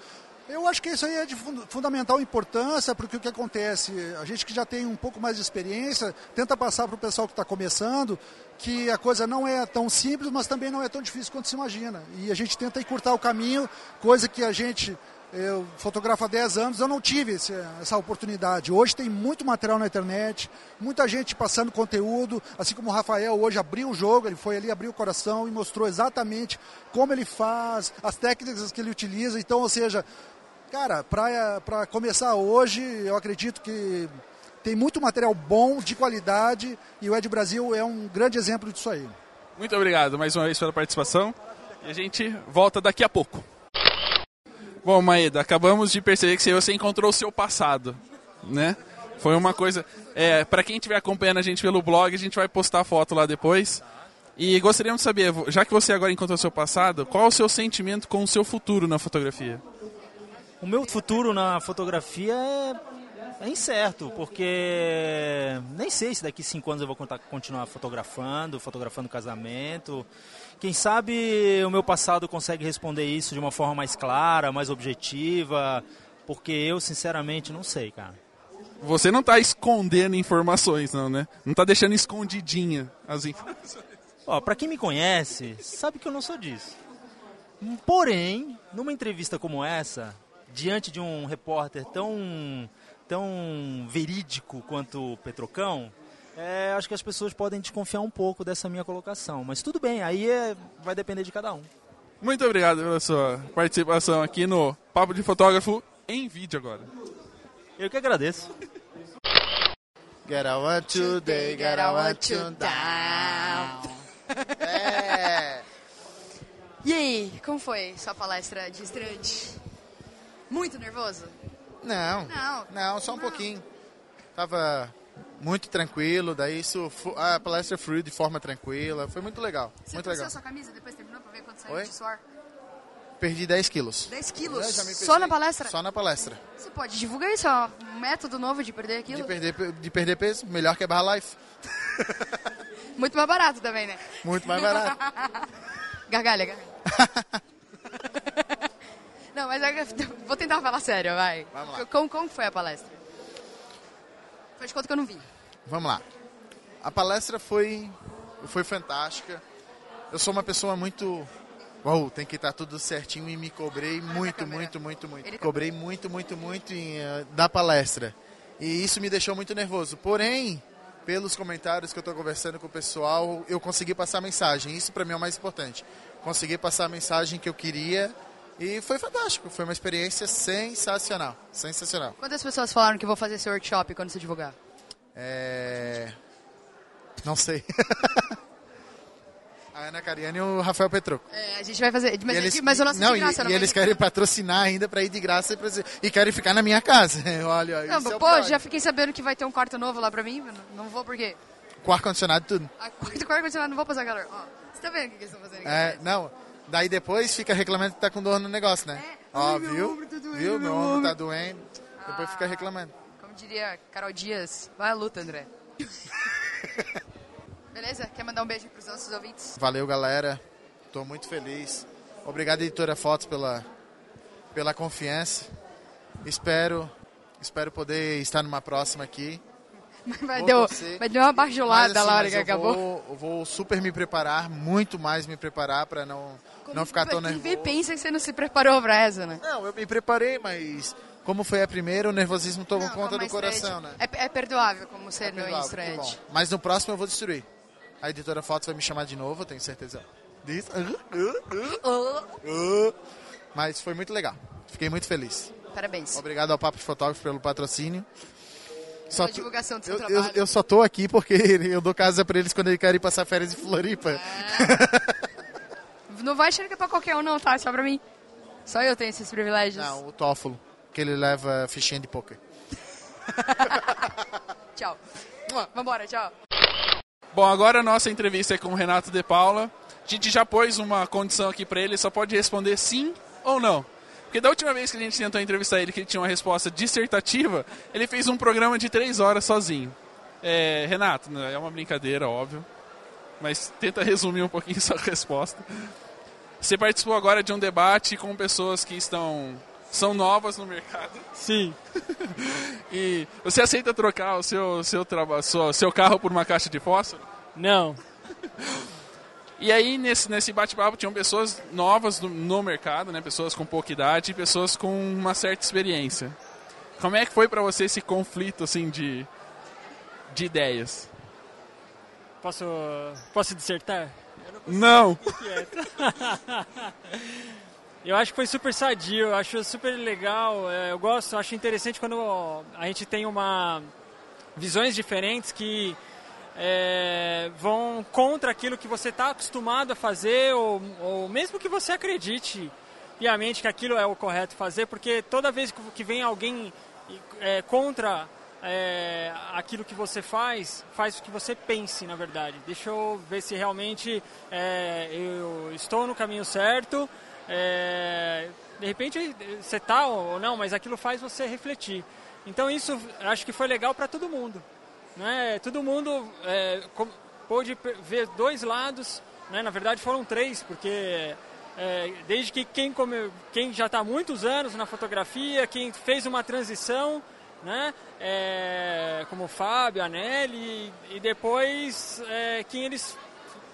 Eu acho que isso aí é de fun- fundamental importância, porque o que acontece, a gente que já tem um pouco mais de experiência, tenta passar para o pessoal que está começando que a coisa não é tão simples, mas também não é tão difícil quanto se imagina. E a gente tenta encurtar o caminho, coisa que a gente eu fotografo há 10 anos, eu não tive esse- essa oportunidade. Hoje tem muito material na internet, muita gente passando conteúdo, assim como o Rafael hoje abriu o jogo, ele foi ali, abriu o coração e mostrou exatamente como ele faz, as técnicas que ele utiliza. Então, ou seja, cara, para começar hoje, eu acredito que tem muito material bom, de qualidade, e o Ed Brasil é um grande exemplo disso aí. Muito obrigado mais uma vez pela participação. E a gente volta daqui a pouco. Bom, Maeda, acabamos de perceber que você encontrou o seu passado, né? Foi uma coisa. É, para quem estiver acompanhando a gente pelo blog, a gente vai postar a foto lá depois. E gostaríamos de saber, já que você agora encontrou o seu passado, qual o seu sentimento com o seu futuro na fotografia? O meu futuro na fotografia é, é incerto, porque nem sei se daqui cinco anos eu vou continuar fotografando, fotografando casamento. Quem sabe o meu passado consegue responder isso de uma forma mais clara, mais objetiva, porque eu sinceramente não sei, cara. Você não está escondendo informações, não, né? Não está deixando escondidinha as informações. Ó, pra quem me conhece, sabe que eu não sou disso. Porém, numa entrevista como essa, diante de um repórter tão, tão verídico quanto o Petrocão, é, acho que as pessoas podem desconfiar um pouco dessa minha colocação. Mas tudo bem, aí é- vai depender de cada um. Muito obrigado pela sua participação aqui no Papo de Fotógrafo em vídeo agora. Eu que agradeço. Get I want today, get I want you down. É. E aí, como foi sua palestra de estreante? Muito nervoso? Não, Não. não, só um pouquinho. Tava muito tranquilo, daí isso, a palestra fluiu de forma tranquila, foi muito legal, Você muito legal. a sua camisa depois terminou pra ver quanto saiu Oi? de suor? Perdi 10 quilos. 10 quilos? É, Só na palestra? Só na palestra. Você pode divulgar isso, ó, um método novo de perder aquilo? De perder, pe- de perder peso, melhor que a Barra Life. Muito mais barato também, né? Muito mais barato. gargalha, gargalha. Não, mas é vou tentar falar sério, vai. Vamos lá. Como, como foi a palestra? Faz conta que eu não vi. Vamos lá. A palestra foi, foi fantástica. Eu sou uma pessoa muito. Uau, tem que estar tudo certinho e me cobrei muito, muito, muito, muito. Cobrei muito, muito, muito em, eh, da palestra. E isso me deixou muito nervoso. Porém, pelos comentários que eu estou conversando com o pessoal, eu consegui passar a mensagem. Isso para mim é o mais importante. Consegui passar a mensagem que eu queria e foi fantástico. Foi uma experiência sensacional. Sensacional. Quantas pessoas falaram que vou fazer esse workshop quando você divulgar? É... Não sei. a Ana Cariani e o Rafael Petruco. É, a gente vai fazer. Mas, E eles, mas o nosso é não, de graça, e, não e eles querem patrocinar ainda para ir de graça e, pra- e querem ficar na minha casa. Olha, Não, é pô, pior. já fiquei sabendo que vai ter um quarto novo lá pra mim. Não, não vou por quê? Com ar-condicionado e tudo. A quarto com ar-condicionado, não vou passar calor. Ó, você tá vendo o que eles estão fazendo aqui? É, não, daí depois fica reclamando que tá com dor no negócio, né? Ó, É. Ai, meu viu? ombro doendo, viu? meu ombro tá doendo. Depois fica reclamando. Como diria Carol Dias, vai à luta, André. Beleza? Quer mandar um beijo pros nossos ouvintes? Valeu, galera. Tô muito feliz. Obrigado, editora Fotos, pela, pela confiança. Espero, espero poder estar numa próxima aqui. Vai, Vou deu, vai dar uma bajulada Mas, assim, lá na hora mas que acabou. Vou, eu vou super me preparar, muito mais me preparar para não, não ficar tão Quem nervoso. vê pensa que você não se preparou pra essa, né? Não, eu me preparei, mas como foi a primeira, o nervosismo tomou conta Como do estreante. coração, né? É, é perdoável como ser no Perdoável, estreante. que bom. Mas no próximo eu vou destruir. A editora Fotos vai me chamar de novo, eu tenho certeza disso. Mas foi muito legal. Fiquei muito feliz. Parabéns. Obrigado ao Papo de Fotógrafo pelo patrocínio. Só tô- divulgação do seu eu, trabalho. eu, eu só tô aqui porque eu dou casa pra eles quando eles querem passar férias em Floripa. Não vai achando que é pra qualquer um, não, tá? Só pra mim. Só eu tenho esses privilégios. Não, o Tófolo, que ele leva fichinha de poker. Tchau. Vambora, tchau. Bom, agora a nossa entrevista é com o Renato De Paula. A gente já pôs uma condição aqui pra ele, só pode responder sim ou não. Porque da última vez que a gente tentou entrevistar ele, que ele tinha uma resposta dissertativa, ele fez um programa de três horas sozinho. É, Renato, né, é uma brincadeira, óbvio. Mas tenta resumir um pouquinho sua resposta. Você participou agora de um debate com pessoas que estão são novas no mercado. Sim. e você aceita trocar o seu seu traba- sua- seu carro por uma caixa de fósforo? Não. E aí, nesse, nesse bate-papo, tinham pessoas novas no, no mercado, né? Pessoas com pouca idade e pessoas com uma certa experiência. Como é que foi pra você esse conflito, assim, de, de ideias? Posso, posso dissertar? Não! Quieto. Eu acho que foi super sadio, eu acho super legal. é, Eu gosto, eu acho interessante quando a gente tem uma visões diferentes que é, vão contra aquilo que você está acostumado a fazer ou, ou mesmo que você acredite piamente que aquilo é o correto fazer, porque toda vez que- vem alguém é, contra é, aquilo que você faz, faz o que você pense, na verdade. Deixa eu ver se realmente é, eu estou no caminho certo. É, de repente você está ou não, mas aquilo faz você refletir. Então isso acho que foi legal para todo mundo. Né? Todo mundo é, pôde ver dois lados, né? na verdade foram três, porque é, desde que quem, come, quem já está há muitos anos na fotografia, quem fez uma transição, né? É, como o Fábio, a Nelly, e, e depois é, quem eles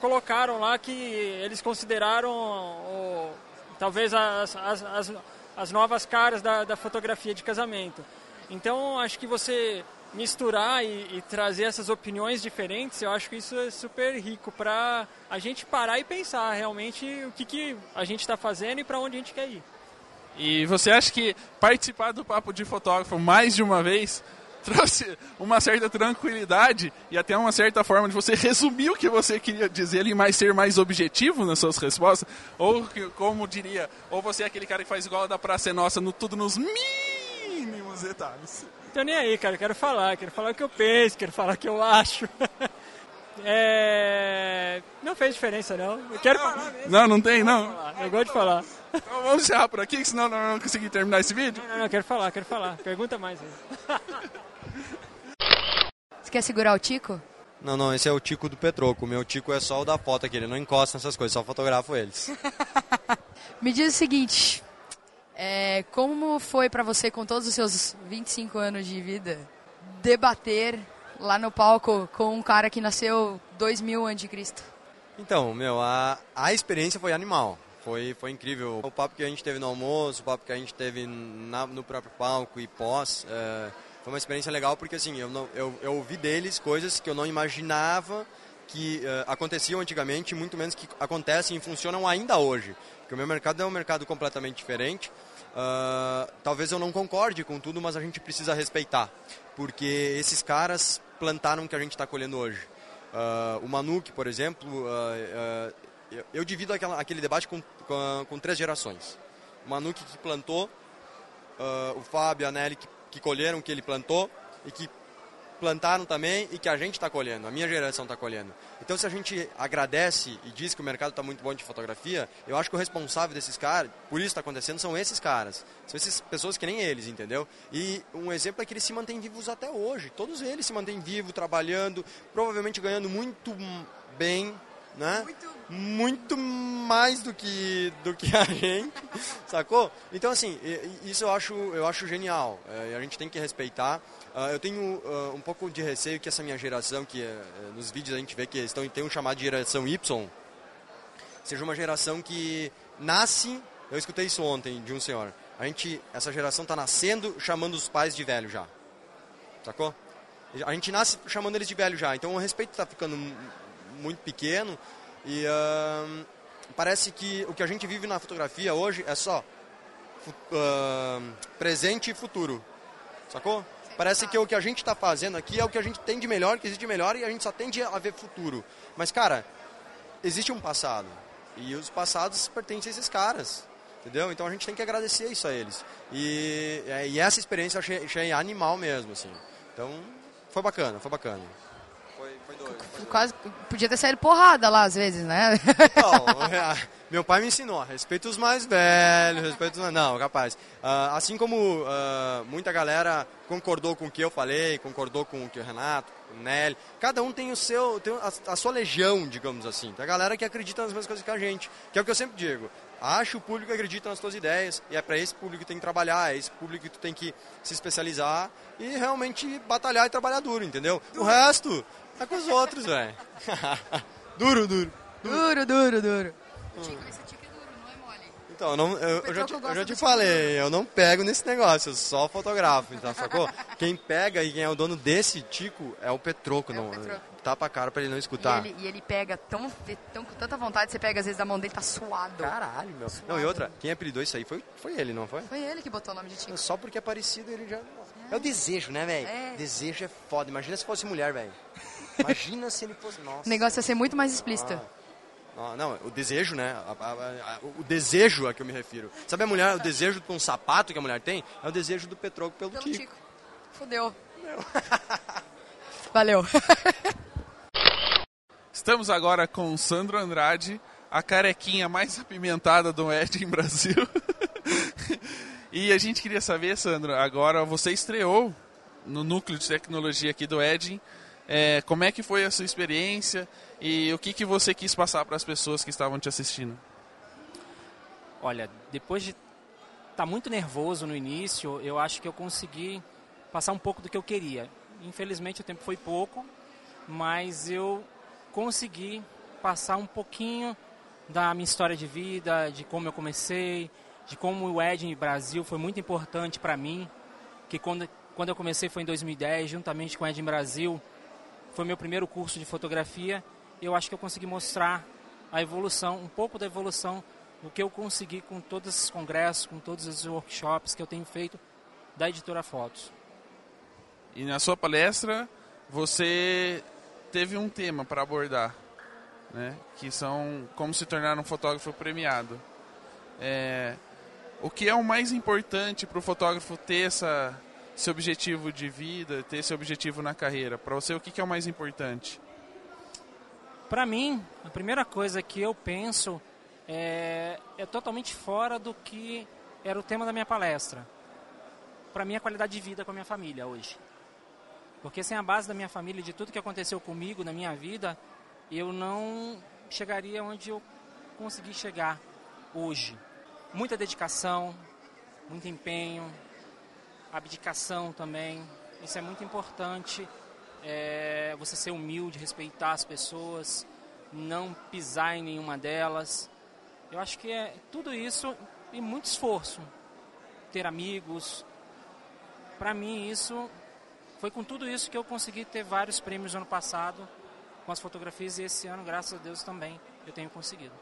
colocaram lá que eles consideraram o- talvez as, as, as, as novas caras da, da fotografia de casamento. Então acho que você misturar e, e trazer essas opiniões diferentes, eu acho que isso é super rico para a gente parar e pensar realmente o que, que a gente está fazendo e para onde a gente quer ir. E você acha que participar do Papo de Fotógrafo mais de uma vez trouxe uma certa tranquilidade e até uma certa forma de você resumir o que você queria dizer e mais ser mais objetivo nas suas respostas? Ou, como diria, ou você é aquele cara que faz igual a da Praça é Nossa, no, tudo nos mínimos detalhes? Tô nem aí, cara. Eu quero falar, quero falar o que eu penso, quero falar o que eu acho. É... Não fez diferença, não. Eu quero falar mesmo. Não, não tem, não? Eu gosto de falar. Então vamos encerrar por aqui, que senão não vamos conseguir terminar esse vídeo. Não, não, não, quero falar, quero falar. Pergunta mais aí. Você quer segurar o Tico? Não, não, esse é o Tico do Petroco. O meu Tico é só o da foto aqui, ele não encosta nessas coisas, só fotografo eles. Me diz o seguinte, é, como foi pra você, com todos os seus 25 anos de vida, debater lá no palco com um cara que nasceu 2000 a.C.? Então, meu, a, a experiência foi animal. Foi, foi incrível. O papo que a gente teve no almoço, o papo que a gente teve na- no próprio palco e pós, é, foi uma experiência legal porque assim, eu, não, eu, eu ouvi deles coisas que eu não imaginava que é, aconteciam antigamente, muito menos que acontecem e funcionam ainda hoje. Porque o meu mercado é um mercado completamente diferente. Ah, talvez eu não concorde com tudo, mas a gente precisa respeitar. Porque esses caras plantaram o que a gente está colhendo hoje. Ah, o Manuk, por exemplo, ah, eu, divido aquela, aquele debate com, com, com três gerações. O Manuk que plantou, o Fábio a Nelly que, que colheram o que ele plantou e que plantaram também e que a gente está colhendo, a minha geração está colhendo. Então, se a gente agradece e diz que o mercado está muito bom de fotografia, eu acho que o responsável desses caras, por isso está acontecendo, são esses caras. São essas pessoas que nem eles, entendeu? E um exemplo é que eles se mantêm vivos até hoje. Todos eles se mantêm vivos, trabalhando, provavelmente ganhando muito bem, né? Muito mais do que, do que a gente, sacou? Então, assim, isso eu acho, eu acho genial. É, a gente tem que respeitar. Ah, eu tenho ah, um pouco de receio que essa minha geração, que eh, nos vídeos a gente vê que estão, tem um chamado de geração Y, seja uma geração que nasce. Eu escutei isso ontem de um senhor. A gente, essa geração está nascendo chamando os pais de velho já. Sacou? A gente nasce chamando eles de velho já. Então o respeito está ficando muito pequeno e ahn, parece que o que a gente vive na fotografia hoje é só ahn, presente e futuro, sacou? Parece que o que a gente está fazendo aqui é o que a gente tem de melhor, que existe de melhor e a gente só tende a ver futuro. Mas, cara, existe um passado. E os passados pertencem a esses caras. Entendeu? Então a gente tem que agradecer isso a eles. E, é, e essa experiência eu achei, achei animal mesmo, assim. Então, foi bacana, foi bacana. Foi, foi doido. Quase podia ter saído porrada lá às vezes, né? Não, é, meu pai me ensinou, respeita os mais velhos, respeita os. Não, capaz. Ah, assim como ah, muita galera concordou com o que eu falei, concordou com o que o Renato, o Nelly, cada um tem o seu, tem a, a sua legião, digamos assim. Tem a galera que acredita nas mesmas coisas que a gente, que é o que eu sempre digo. Acha o público que acredita nas tuas ideias, e é para esse público que tem que trabalhar, é esse público que tu tem que se especializar e realmente batalhar e trabalhar duro, entendeu? O resto é com os outros, velho. duro, duro. Duro, duro, duro. Então, eu, não, eu, eu já, te, Petroco eu já te falei, eu não pego nesse negócio, eu só fotografo, então, sacou? Quem pega e quem é o dono desse tico é o Petroco, não. Tapa a cara pra ele não E escutar. ele, e ele pega tão, tão com tanta vontade, você pega às vezes da mão dele, tá suado. Caralho, meu. Não, e outra, quem apelidou isso aí foi, foi ele, não foi? Foi ele que botou o nome de Tico. Só porque é parecido ele já. É o desejo, né, velho? É. Desejo é foda. Imagina se fosse mulher, velho. Imagina se ele fosse. Nossa. O negócio ia ser muito mais explícito. Ah, não, o desejo, né? O desejo a que eu me refiro. Sabe a mulher, o desejo com um sapato que a mulher tem? É o desejo do Petroco pelo, Pelo Tico. Tico. Fudeu. Valeu. Estamos agora com o Sandro Andrade, a carequinha mais apimentada do Ed em Brasil. e a gente queria saber, Sandro, agora você estreou no núcleo de tecnologia aqui do Edin. É, como é que foi a sua experiência e o que, que você quis passar para as pessoas que estavam te assistindo? Olha, depois de estar muito nervoso no início, eu acho que eu consegui passar um pouco do que eu queria. Infelizmente o tempo foi pouco, mas eu consegui passar um pouquinho da minha história de vida, de como eu comecei, de como o Ed Brasil foi muito importante para mim, que quando, quando eu comecei foi em 2010, juntamente com o Ed Brasil, foi meu primeiro curso de fotografia, eu acho que eu consegui mostrar a evolução, um pouco da evolução do que eu consegui com todos esses congressos, com todos esses workshops que eu tenho feito da editora Fotos. E na sua palestra você teve um tema para abordar, né? Que são como se tornar um fotógrafo premiado. É, o que é o mais importante para o fotógrafo ter essa, esse objetivo de vida, ter esse objetivo na carreira? Para você, o que, que é o mais importante? Para mim, a primeira coisa que eu penso é, é totalmente fora do que era o tema da minha palestra. Para mim, a qualidade de vida com a minha família hoje. Porque sem a base da minha família, de tudo que aconteceu comigo na minha vida, eu não chegaria onde eu consegui chegar hoje. Muita dedicação, muito empenho, abdicação também. Isso é muito importante. É, você ser humilde, respeitar as pessoas, não pisar em nenhuma delas. Eu acho que é tudo isso e muito esforço. Ter amigos. Para mim, isso foi com tudo isso que eu consegui ter vários prêmios no ano passado com as fotografias e esse ano, graças a Deus, também eu tenho conseguido.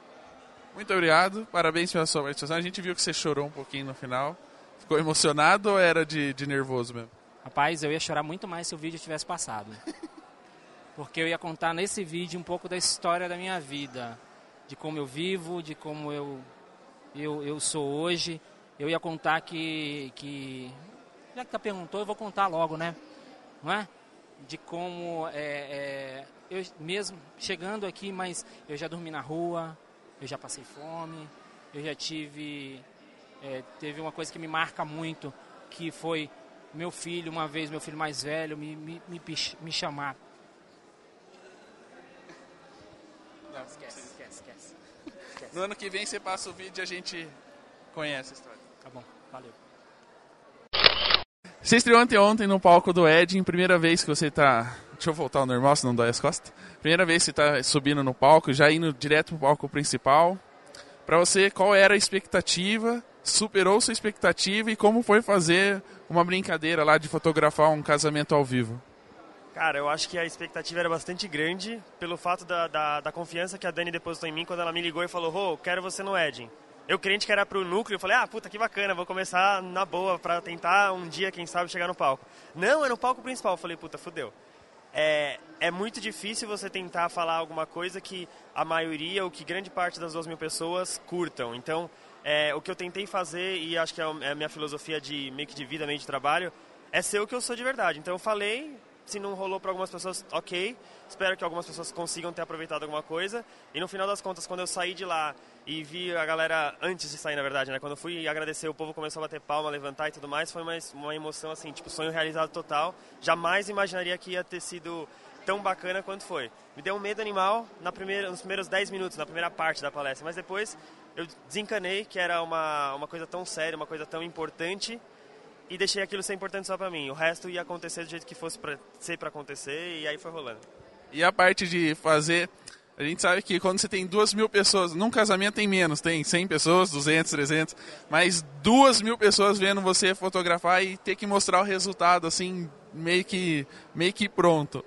Muito obrigado, parabéns pela sua participação. A gente viu que você chorou um pouquinho no final. Ficou emocionado ou era de, de nervoso mesmo? Rapaz, eu ia chorar muito mais se o vídeo tivesse passado. Porque eu ia contar nesse vídeo um pouco da história da minha vida, de como eu vivo, de como eu eu, eu sou hoje. Eu ia contar que, que já que tá perguntou, eu vou contar logo, né? Não é? De como é, é, eu mesmo chegando aqui, mas eu já dormi na rua, eu já passei fome, eu já tive é, teve uma coisa que me marca muito, que foi meu filho, uma vez, meu filho mais velho, me, me, me, pich- me chamar. Não, esquece, esquece, esquece. No ano que vem você passa o vídeo e a gente conhece a história. Tá bom, valeu. Você estreou anteontem no palco do Ed, primeira vez que você tá. Deixa eu voltar ao normal, se não dói as costas. Primeira vez que você tá subindo no palco, já indo direto pro palco principal. Pra você, qual era a expectativa? Superou sua expectativa e como foi fazer uma brincadeira lá de fotografar um casamento ao vivo? Cara, eu acho que a expectativa era bastante grande pelo fato da, da, da confiança que a Dani depositou em mim quando ela me ligou e falou: Rô, quero você no Edging. Eu crente que era pro núcleo, eu falei, ah, puta, que bacana, vou começar na boa pra tentar um dia, quem sabe, chegar no palco. Não, é no palco principal. Eu falei, puta, fudeu. É, é muito difícil você tentar falar alguma coisa que a maioria ou que grande parte das duas mil pessoas curtam. Então, é, o que eu tentei fazer, e acho que é a minha filosofia de meio que de vida, meio de trabalho, é ser o que eu sou de verdade. Então, eu falei, se não rolou para algumas pessoas, ok. Espero que algumas pessoas consigam ter aproveitado alguma coisa. E no final das contas, quando eu saí de lá e vi a galera, antes de sair na verdade, né? Quando eu fui agradecer, o povo começou a bater palma, levantar e tudo mais. Foi uma, uma emoção assim, tipo, sonho realizado total. Jamais imaginaria que ia ter sido tão bacana quanto foi. Me deu um medo animal na primeira, nos primeiros 10 minutos, na primeira parte da palestra. Mas depois eu desencanei que era uma, uma coisa tão séria, uma coisa tão importante e deixei aquilo ser importante só para mim. O resto ia acontecer do jeito que fosse para ser para acontecer e aí foi rolando. E a parte de fazer, a gente sabe que quando você tem duas mil pessoas, num casamento tem menos, tem 100 pessoas, 200, 300, mas duas mil pessoas vendo você fotografar e ter que mostrar o resultado assim meio que meio que pronto.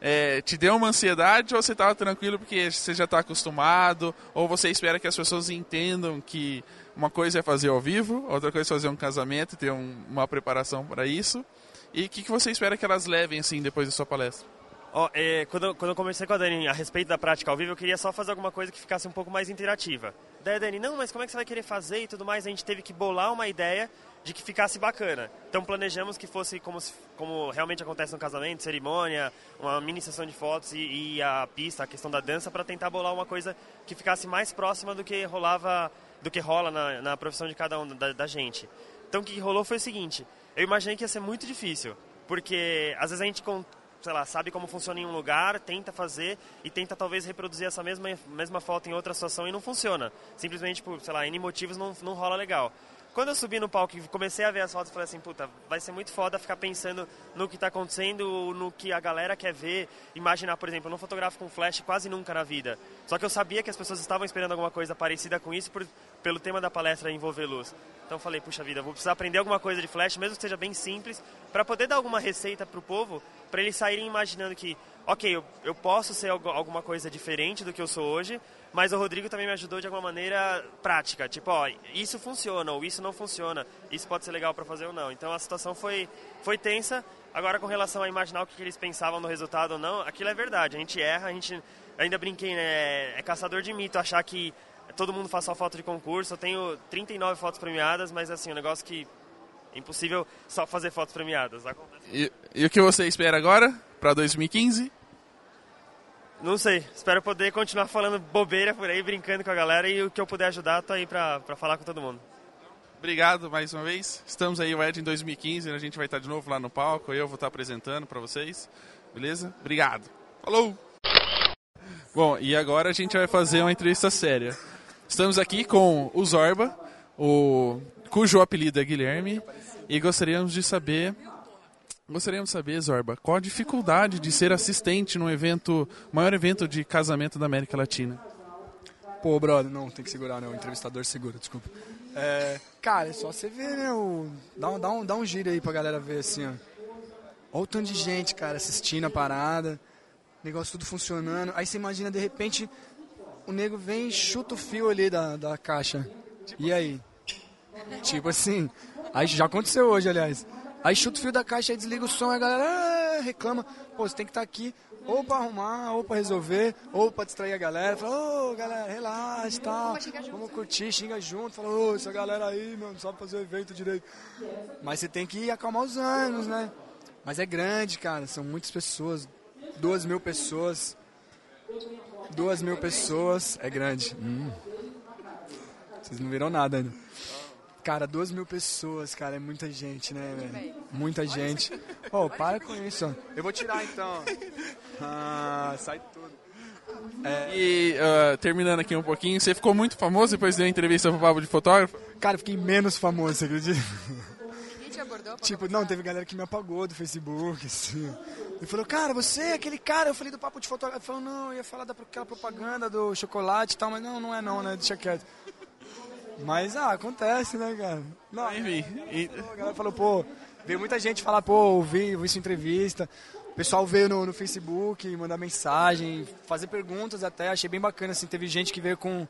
É, te deu uma ansiedade ou você estava tranquilo porque você já está acostumado? Ou você espera que as pessoas entendam que uma coisa é fazer ao vivo, outra coisa é fazer um casamento e ter um, uma preparação para isso? E o que, que você espera que elas levem assim depois da sua palestra? Oh, é, quando, quando eu conversei com a Dani a respeito da prática ao vivo, eu queria só fazer alguma coisa que ficasse um pouco mais interativa. Daí a Dani, não, mas como é que você vai querer fazer e tudo mais? A gente teve que bolar uma ideia de que ficasse bacana. Então planejamos que fosse como, como realmente acontece no casamento, cerimônia, uma mini sessão de fotos e, e a pista, a questão da dança, para tentar bolar uma coisa que ficasse mais próxima do que rolava, do que rola na, na profissão de cada um da, da gente. Então o que rolou foi o seguinte: eu imaginei que ia ser muito difícil, porque às vezes a gente sei lá, sabe como funciona em um lugar, tenta fazer e tenta talvez reproduzir essa mesma, mesma foto em outra situação e não funciona. Simplesmente por, sei lá, N motivos não, não rola legal. Quando eu subi no palco e comecei a ver as fotos, falei assim, puta, vai ser muito foda ficar pensando no que está acontecendo, no que a galera quer ver. Imaginar, por exemplo, eu não fotografo com flash quase nunca na vida. Só que eu sabia que as pessoas estavam esperando alguma coisa parecida com isso por, pelo tema da palestra envolver luz. Então eu falei, puxa vida, vou precisar aprender alguma coisa de flash, mesmo que seja bem simples, para poder dar alguma receita para o povo, para eles saírem imaginando que, ok, eu, eu posso ser alguma coisa diferente do que eu sou hoje, mas o Rodrigo também me ajudou de alguma maneira prática, tipo, ó, isso funciona ou isso não funciona, isso pode ser legal para fazer ou não. Então a situação foi, foi tensa. Agora com relação a imaginar o que eles pensavam no resultado ou não, aquilo é verdade. A gente erra, a gente ainda brinquei, né? É caçador de mito achar que todo mundo faz só foto de concurso. Eu tenho 39 fotos premiadas, mas assim, um negócio que é impossível só fazer fotos premiadas. E, e o que você espera agora para 2015? Não sei, espero poder continuar falando bobeira por aí, brincando com a galera e o que eu puder ajudar, tô aí pra falar com todo mundo. Obrigado mais uma vez. Estamos aí, o Ed, em 2015, a gente vai estar de novo lá no palco, eu vou estar apresentando para vocês, beleza? Obrigado. Falou! Bom, e agora a gente vai fazer uma entrevista séria. Estamos aqui com o Zorba, o, cujo apelido é Guilherme, e gostaríamos de saber Gostaríamos de saber, Zorba, qual a dificuldade de ser assistente num evento, maior evento de casamento da América Latina? Pô, brother, não, tem que segurar, né? O entrevistador segura, desculpa. É, cara, é só você ver, né? O, dá, um, dá, um, dá um giro aí pra galera ver, assim, ó. Olha o tanto de gente, cara, assistindo a parada, negócio tudo funcionando. Aí você imagina, de repente, o nego vem e chuta o fio ali da, da caixa. E aí? Tipo assim, aí já aconteceu hoje, aliás. Aí chuta o fio da caixa, aí desliga o som, aí a galera ah, reclama. Pô, você tem que estar tá aqui ou para arrumar, ou para resolver, ou para distrair a galera. Fala, ô oh, galera, relaxa e tal. Vamos curtir, xinga junto. Fala, ô, oh, essa galera aí, meu, não sabe fazer o evento direito. Mas você tem que acalmar os ânimos, né? Mas é grande, cara, são muitas pessoas. Duas mil pessoas. Duas mil pessoas é grande. Hum. Vocês não viram nada ainda. Cara, duas mil pessoas, cara, é muita gente, né, velho? Muita gente. Ô, oh, para com isso. Eu vou tirar então. Ah, sai tudo. É... E uh, terminando aqui um pouquinho, você ficou muito famoso depois da entrevista pro Pablo de Fotógrafo? Cara, fiquei menos famoso, você acredita? Tipo, não, teve galera que me apagou do Facebook, assim. E falou, cara, você é aquele cara, eu falei do papo de fotógrafo. Ele falou, não, eu ia falar daquela propaganda do chocolate e tal, mas não, não é não, né? Deixa quieto. Mas, ah, acontece, né, cara? Não, Enfim. E... A galera falou, pô, veio muita gente falar, pô, ouvi, ouvi sua entrevista. o pessoal veio no, no Facebook, mandar mensagem, fazer perguntas até, achei bem bacana, assim, teve gente que veio com,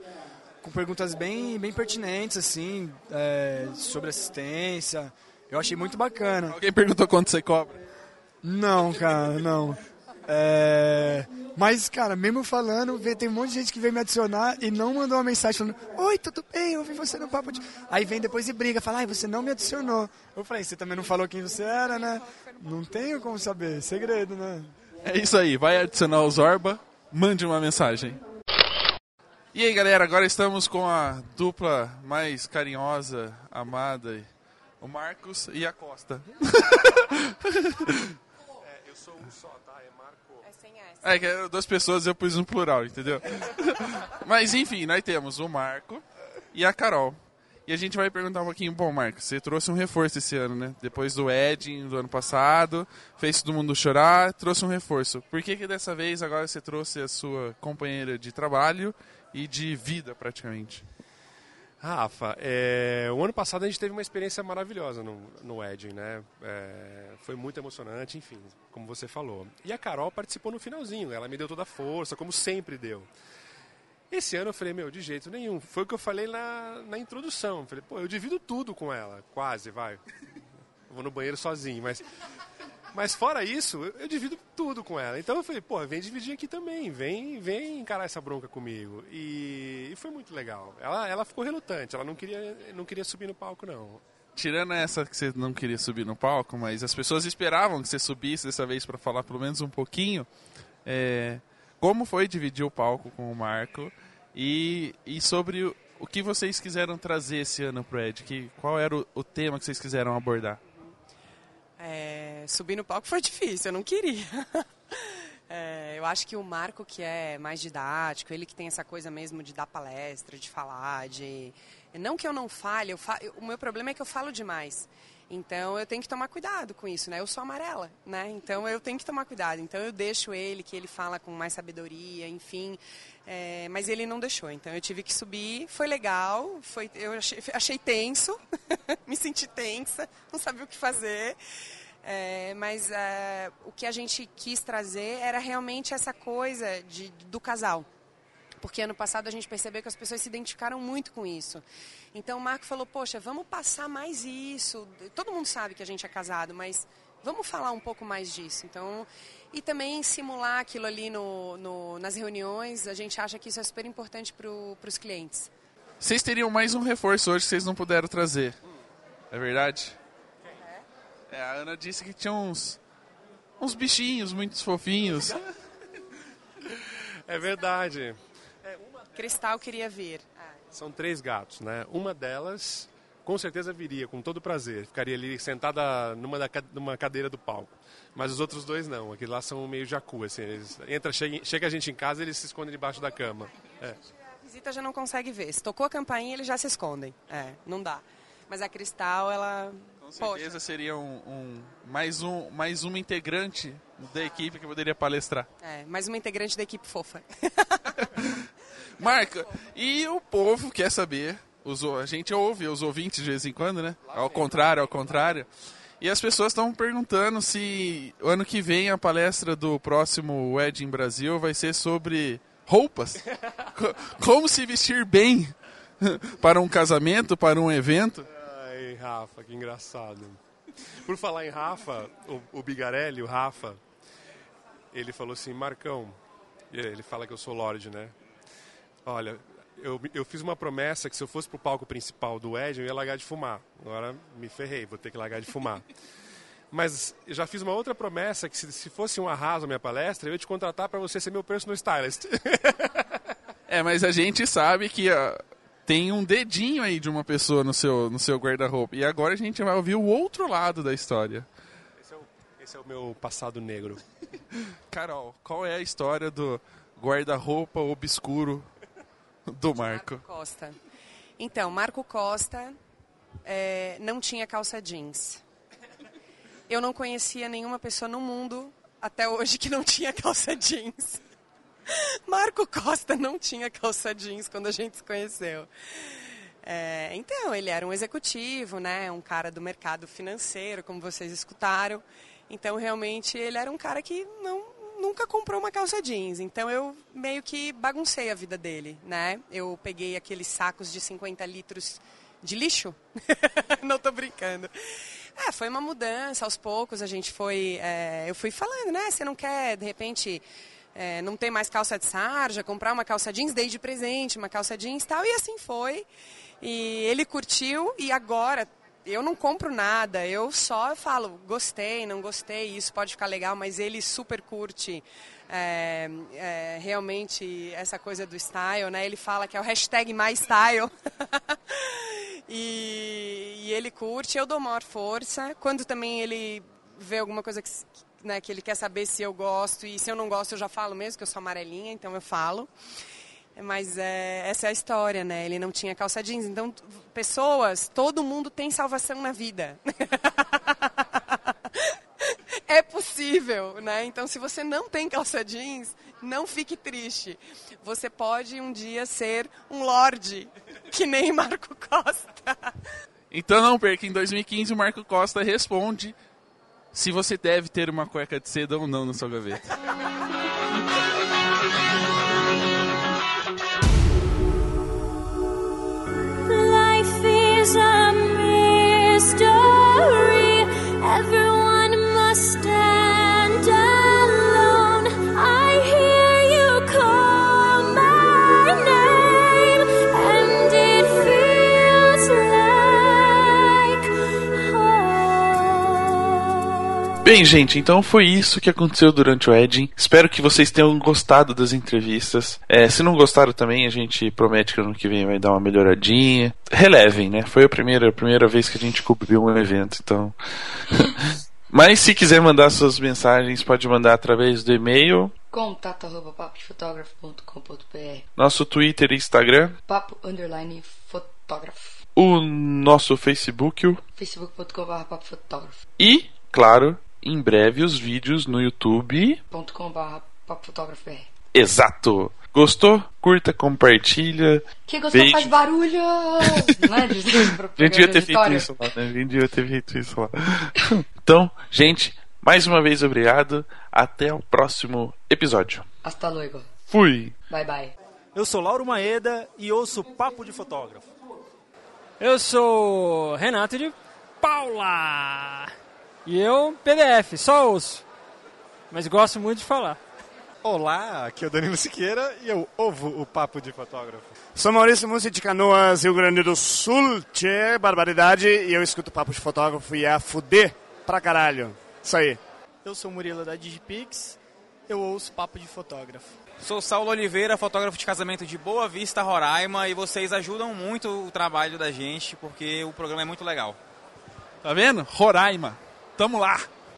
com perguntas bem, bem pertinentes, assim, é, sobre assistência, eu achei muito bacana. Alguém perguntou quanto você cobra? Não, cara, não. É... Mas, cara, mesmo falando, vê- tem um monte de gente que veio me adicionar e não mandou uma mensagem falando: Oi, tudo bem? Eu vi você no papo de. Aí vem depois e briga, fala: Ai, você não me adicionou. Eu falei: Você também não falou quem você era, né? Não tenho como saber, segredo, né? É isso aí, vai adicionar o Zorba, mande uma mensagem. E aí galera, agora estamos com a dupla mais carinhosa, amada, o Marcos e a Costa. eu sou só? É Marco. É. É que eram duas pessoas eu pus no plural, entendeu? Mas enfim, nós temos o Marco e a Carol. E a gente vai perguntar um pouquinho, bom, Marco, você trouxe um reforço esse ano, né? Depois do Edin do ano passado, fez todo mundo chorar, trouxe um reforço. Por que que dessa vez agora você trouxe a sua companheira de trabalho e de vida, praticamente? Rafa, é, o ano passado a gente teve uma experiência maravilhosa no, no Edging, né? É, foi muito emocionante, enfim, como você falou. E a Carol participou no finalzinho, ela me deu toda a força, como sempre deu. Esse ano eu falei, meu, de jeito nenhum. Foi o que eu falei na, na introdução. Falei, pô, eu divido tudo com ela, quase, vai. Eu vou no banheiro sozinho, mas. Mas fora isso, eu, divido tudo com ela. Então eu falei, pô, vem dividir aqui também, vem, vem encarar essa bronca comigo. E, e foi muito legal. Ela, ela ficou relutante, ela não queria, não queria subir no palco, não. Tirando essa que você não queria subir no palco, mas as pessoas esperavam que você subisse dessa vez para falar pelo menos um pouquinho. é, como foi dividir o palco com o Marco e, e sobre o, o que vocês quiseram trazer esse ano pro Ed? Que, qual era o, o tema que vocês quiseram abordar? É, subir no palco foi difícil, eu não queria. É, eu acho que o Marco, que é mais didático, ele que tem essa coisa mesmo de dar palestra, de falar, de. Não que eu não fale, eu fa... o meu problema é que eu falo demais. Então eu tenho que tomar cuidado com isso, né? Eu sou amarela, né? Então eu tenho que tomar cuidado. Então eu deixo ele, que ele fala com mais sabedoria, enfim. É, mas ele não deixou. Então eu tive que subir. Foi legal. Foi, eu achei, achei tenso. Me senti tensa. Não sabia o que fazer. É, mas é, o que a gente quis trazer era realmente essa coisa de, do casal. Porque ano passado a gente percebeu que as pessoas se identificaram muito com isso. Então o Marco falou: Poxa, vamos passar mais isso. Todo mundo sabe que a gente é casado, mas vamos falar um pouco mais disso. Então, e também simular aquilo ali no, no, nas reuniões. A gente acha que isso é super importante para os clientes. Vocês teriam mais um reforço hoje que vocês não puderam trazer. É verdade? É, a Ana disse que tinha uns, uns bichinhos muito fofinhos. É verdade. Cristal queria vir. São três gatos, né? Uma delas com certeza viria, com todo prazer. Ficaria ali sentada numa, da, numa cadeira do palco. Mas os outros dois não. Aqueles lá são meio jacu, assim. Eles, entra, chega, chega a gente em casa eles se escondem debaixo da cama. É. A visita já não consegue ver. Se tocou a campainha, eles já se escondem. É, não dá. Mas a Cristal, ela... Com certeza Poxa. seria um, um, mais, um, mais uma integrante da equipe que poderia palestrar. É, mais uma integrante da equipe fofa. Marca, e o povo quer saber, os, a gente ouve os ouvintes de vez em quando, né? Ao contrário, ao contrário. E as pessoas estão perguntando se o ano que vem a palestra do próximo Wedding Brasil vai ser sobre roupas. Como se vestir bem para um casamento, para um evento. Ai, Rafa, que engraçado. Por falar em Rafa, o, o Bigarelli, o Rafa, ele falou assim, Marcão, ele fala que eu sou Lorde, né? Olha, eu, eu fiz uma promessa que se eu fosse pro palco principal do Ed, eu ia largar de fumar. Agora me ferrei, vou ter que largar de fumar. Mas eu já fiz uma outra promessa que se, se fosse um arraso a minha palestra, eu ia te contratar para você ser meu personal stylist. é, mas a gente sabe que uh, tem um dedinho aí de uma pessoa no seu, no seu guarda-roupa. E agora a gente vai ouvir o outro lado da história. Esse é o, esse é o meu passado negro. Carol, qual é a história do guarda-roupa obscuro do Marco. Marco Costa. Então, Marco Costa é, não tinha calça jeans. Eu não conhecia nenhuma pessoa no mundo até hoje que não tinha calça jeans. Marco Costa não tinha calça jeans quando a gente se conheceu. É, então, ele era um executivo, né, um cara do mercado financeiro, como vocês escutaram. Então, realmente, ele era um cara que não, nunca comprou uma calça jeans. Então, eu meio que baguncei a vida dele, né? Eu peguei aqueles sacos de 50 litros de lixo. não tô brincando. É, foi uma mudança, aos poucos a gente foi. é, eu fui falando, né? Você não quer, de repente, é, não ter mais calça de sarja, comprar uma calça jeans, dei de presente, uma calça jeans e tal. E assim foi. E ele curtiu e agora. Eu não compro nada, eu só falo, gostei, não gostei, isso pode ficar legal, mas ele super curte é, é, realmente essa coisa do style, né? Ele fala que é o hashtag MyStyle. E, e ele curte, eu dou maior força. Quando também ele vê alguma coisa que, né, que ele quer saber se eu gosto, e se eu não gosto eu já falo mesmo, que eu sou amarelinha, então eu falo. Mas é, essa é a história, né? Ele não tinha calça jeans. Então, pessoas, todo mundo tem salvação na vida. é possível, né? Então, se você não tem calça jeans, não fique triste. Você pode um dia ser um lorde, que nem Marco Costa. Então não perca, em 2015 o Marco Costa responde se você deve ter uma cueca de seda ou não na sua gaveta. is a mystery. Everyone must Bem, gente, então foi isso que aconteceu durante o Edging. Espero que vocês tenham gostado das entrevistas. É, se não gostaram também, a gente promete que ano que vem vai dar uma melhoradinha. Relevem, né? Foi a primeira, a primeira vez que a gente cobriu um evento, então. Mas se quiser mandar suas mensagens, pode mandar através do e-mail, Contato arroba papodefotógrafo.com.br nosso Twitter e Instagram, Papo underline fotógrafo. o nosso Facebook o- facebook.com.br papofotógrafo. e, claro, em breve os vídeos no YouTube. .com.br. Exato! Gostou? Curta, compartilha. Que gostou Beijo. faz barulho! Não é de- de A gente devia ter feito isso lá, né? A gente devia ter feito isso lá. Então, gente, mais uma vez obrigado. Até o próximo episódio. Hasta luego. Fui! Bye bye. Eu sou Lauro Maeda e ouço Papo de Fotógrafo. Eu sou Renato de Paula. E eu, PDF, só ouço. Mas gosto muito de falar. Olá, aqui é o Danilo Siqueira e eu ovo o papo de fotógrafo. Sou Maurício Mussi de Canoas, Rio Grande do Sul. Tchê, barbaridade. E eu escuto papo de fotógrafo e é a fuder pra caralho. Isso aí. Eu sou Murilo da Digipix, eu ouço papo de fotógrafo. Sou Saulo Oliveira, fotógrafo de casamento de Boa Vista, Roraima, e vocês ajudam muito o trabalho da gente porque o programa é muito legal. Tá vendo? Roraima. Tamo lá.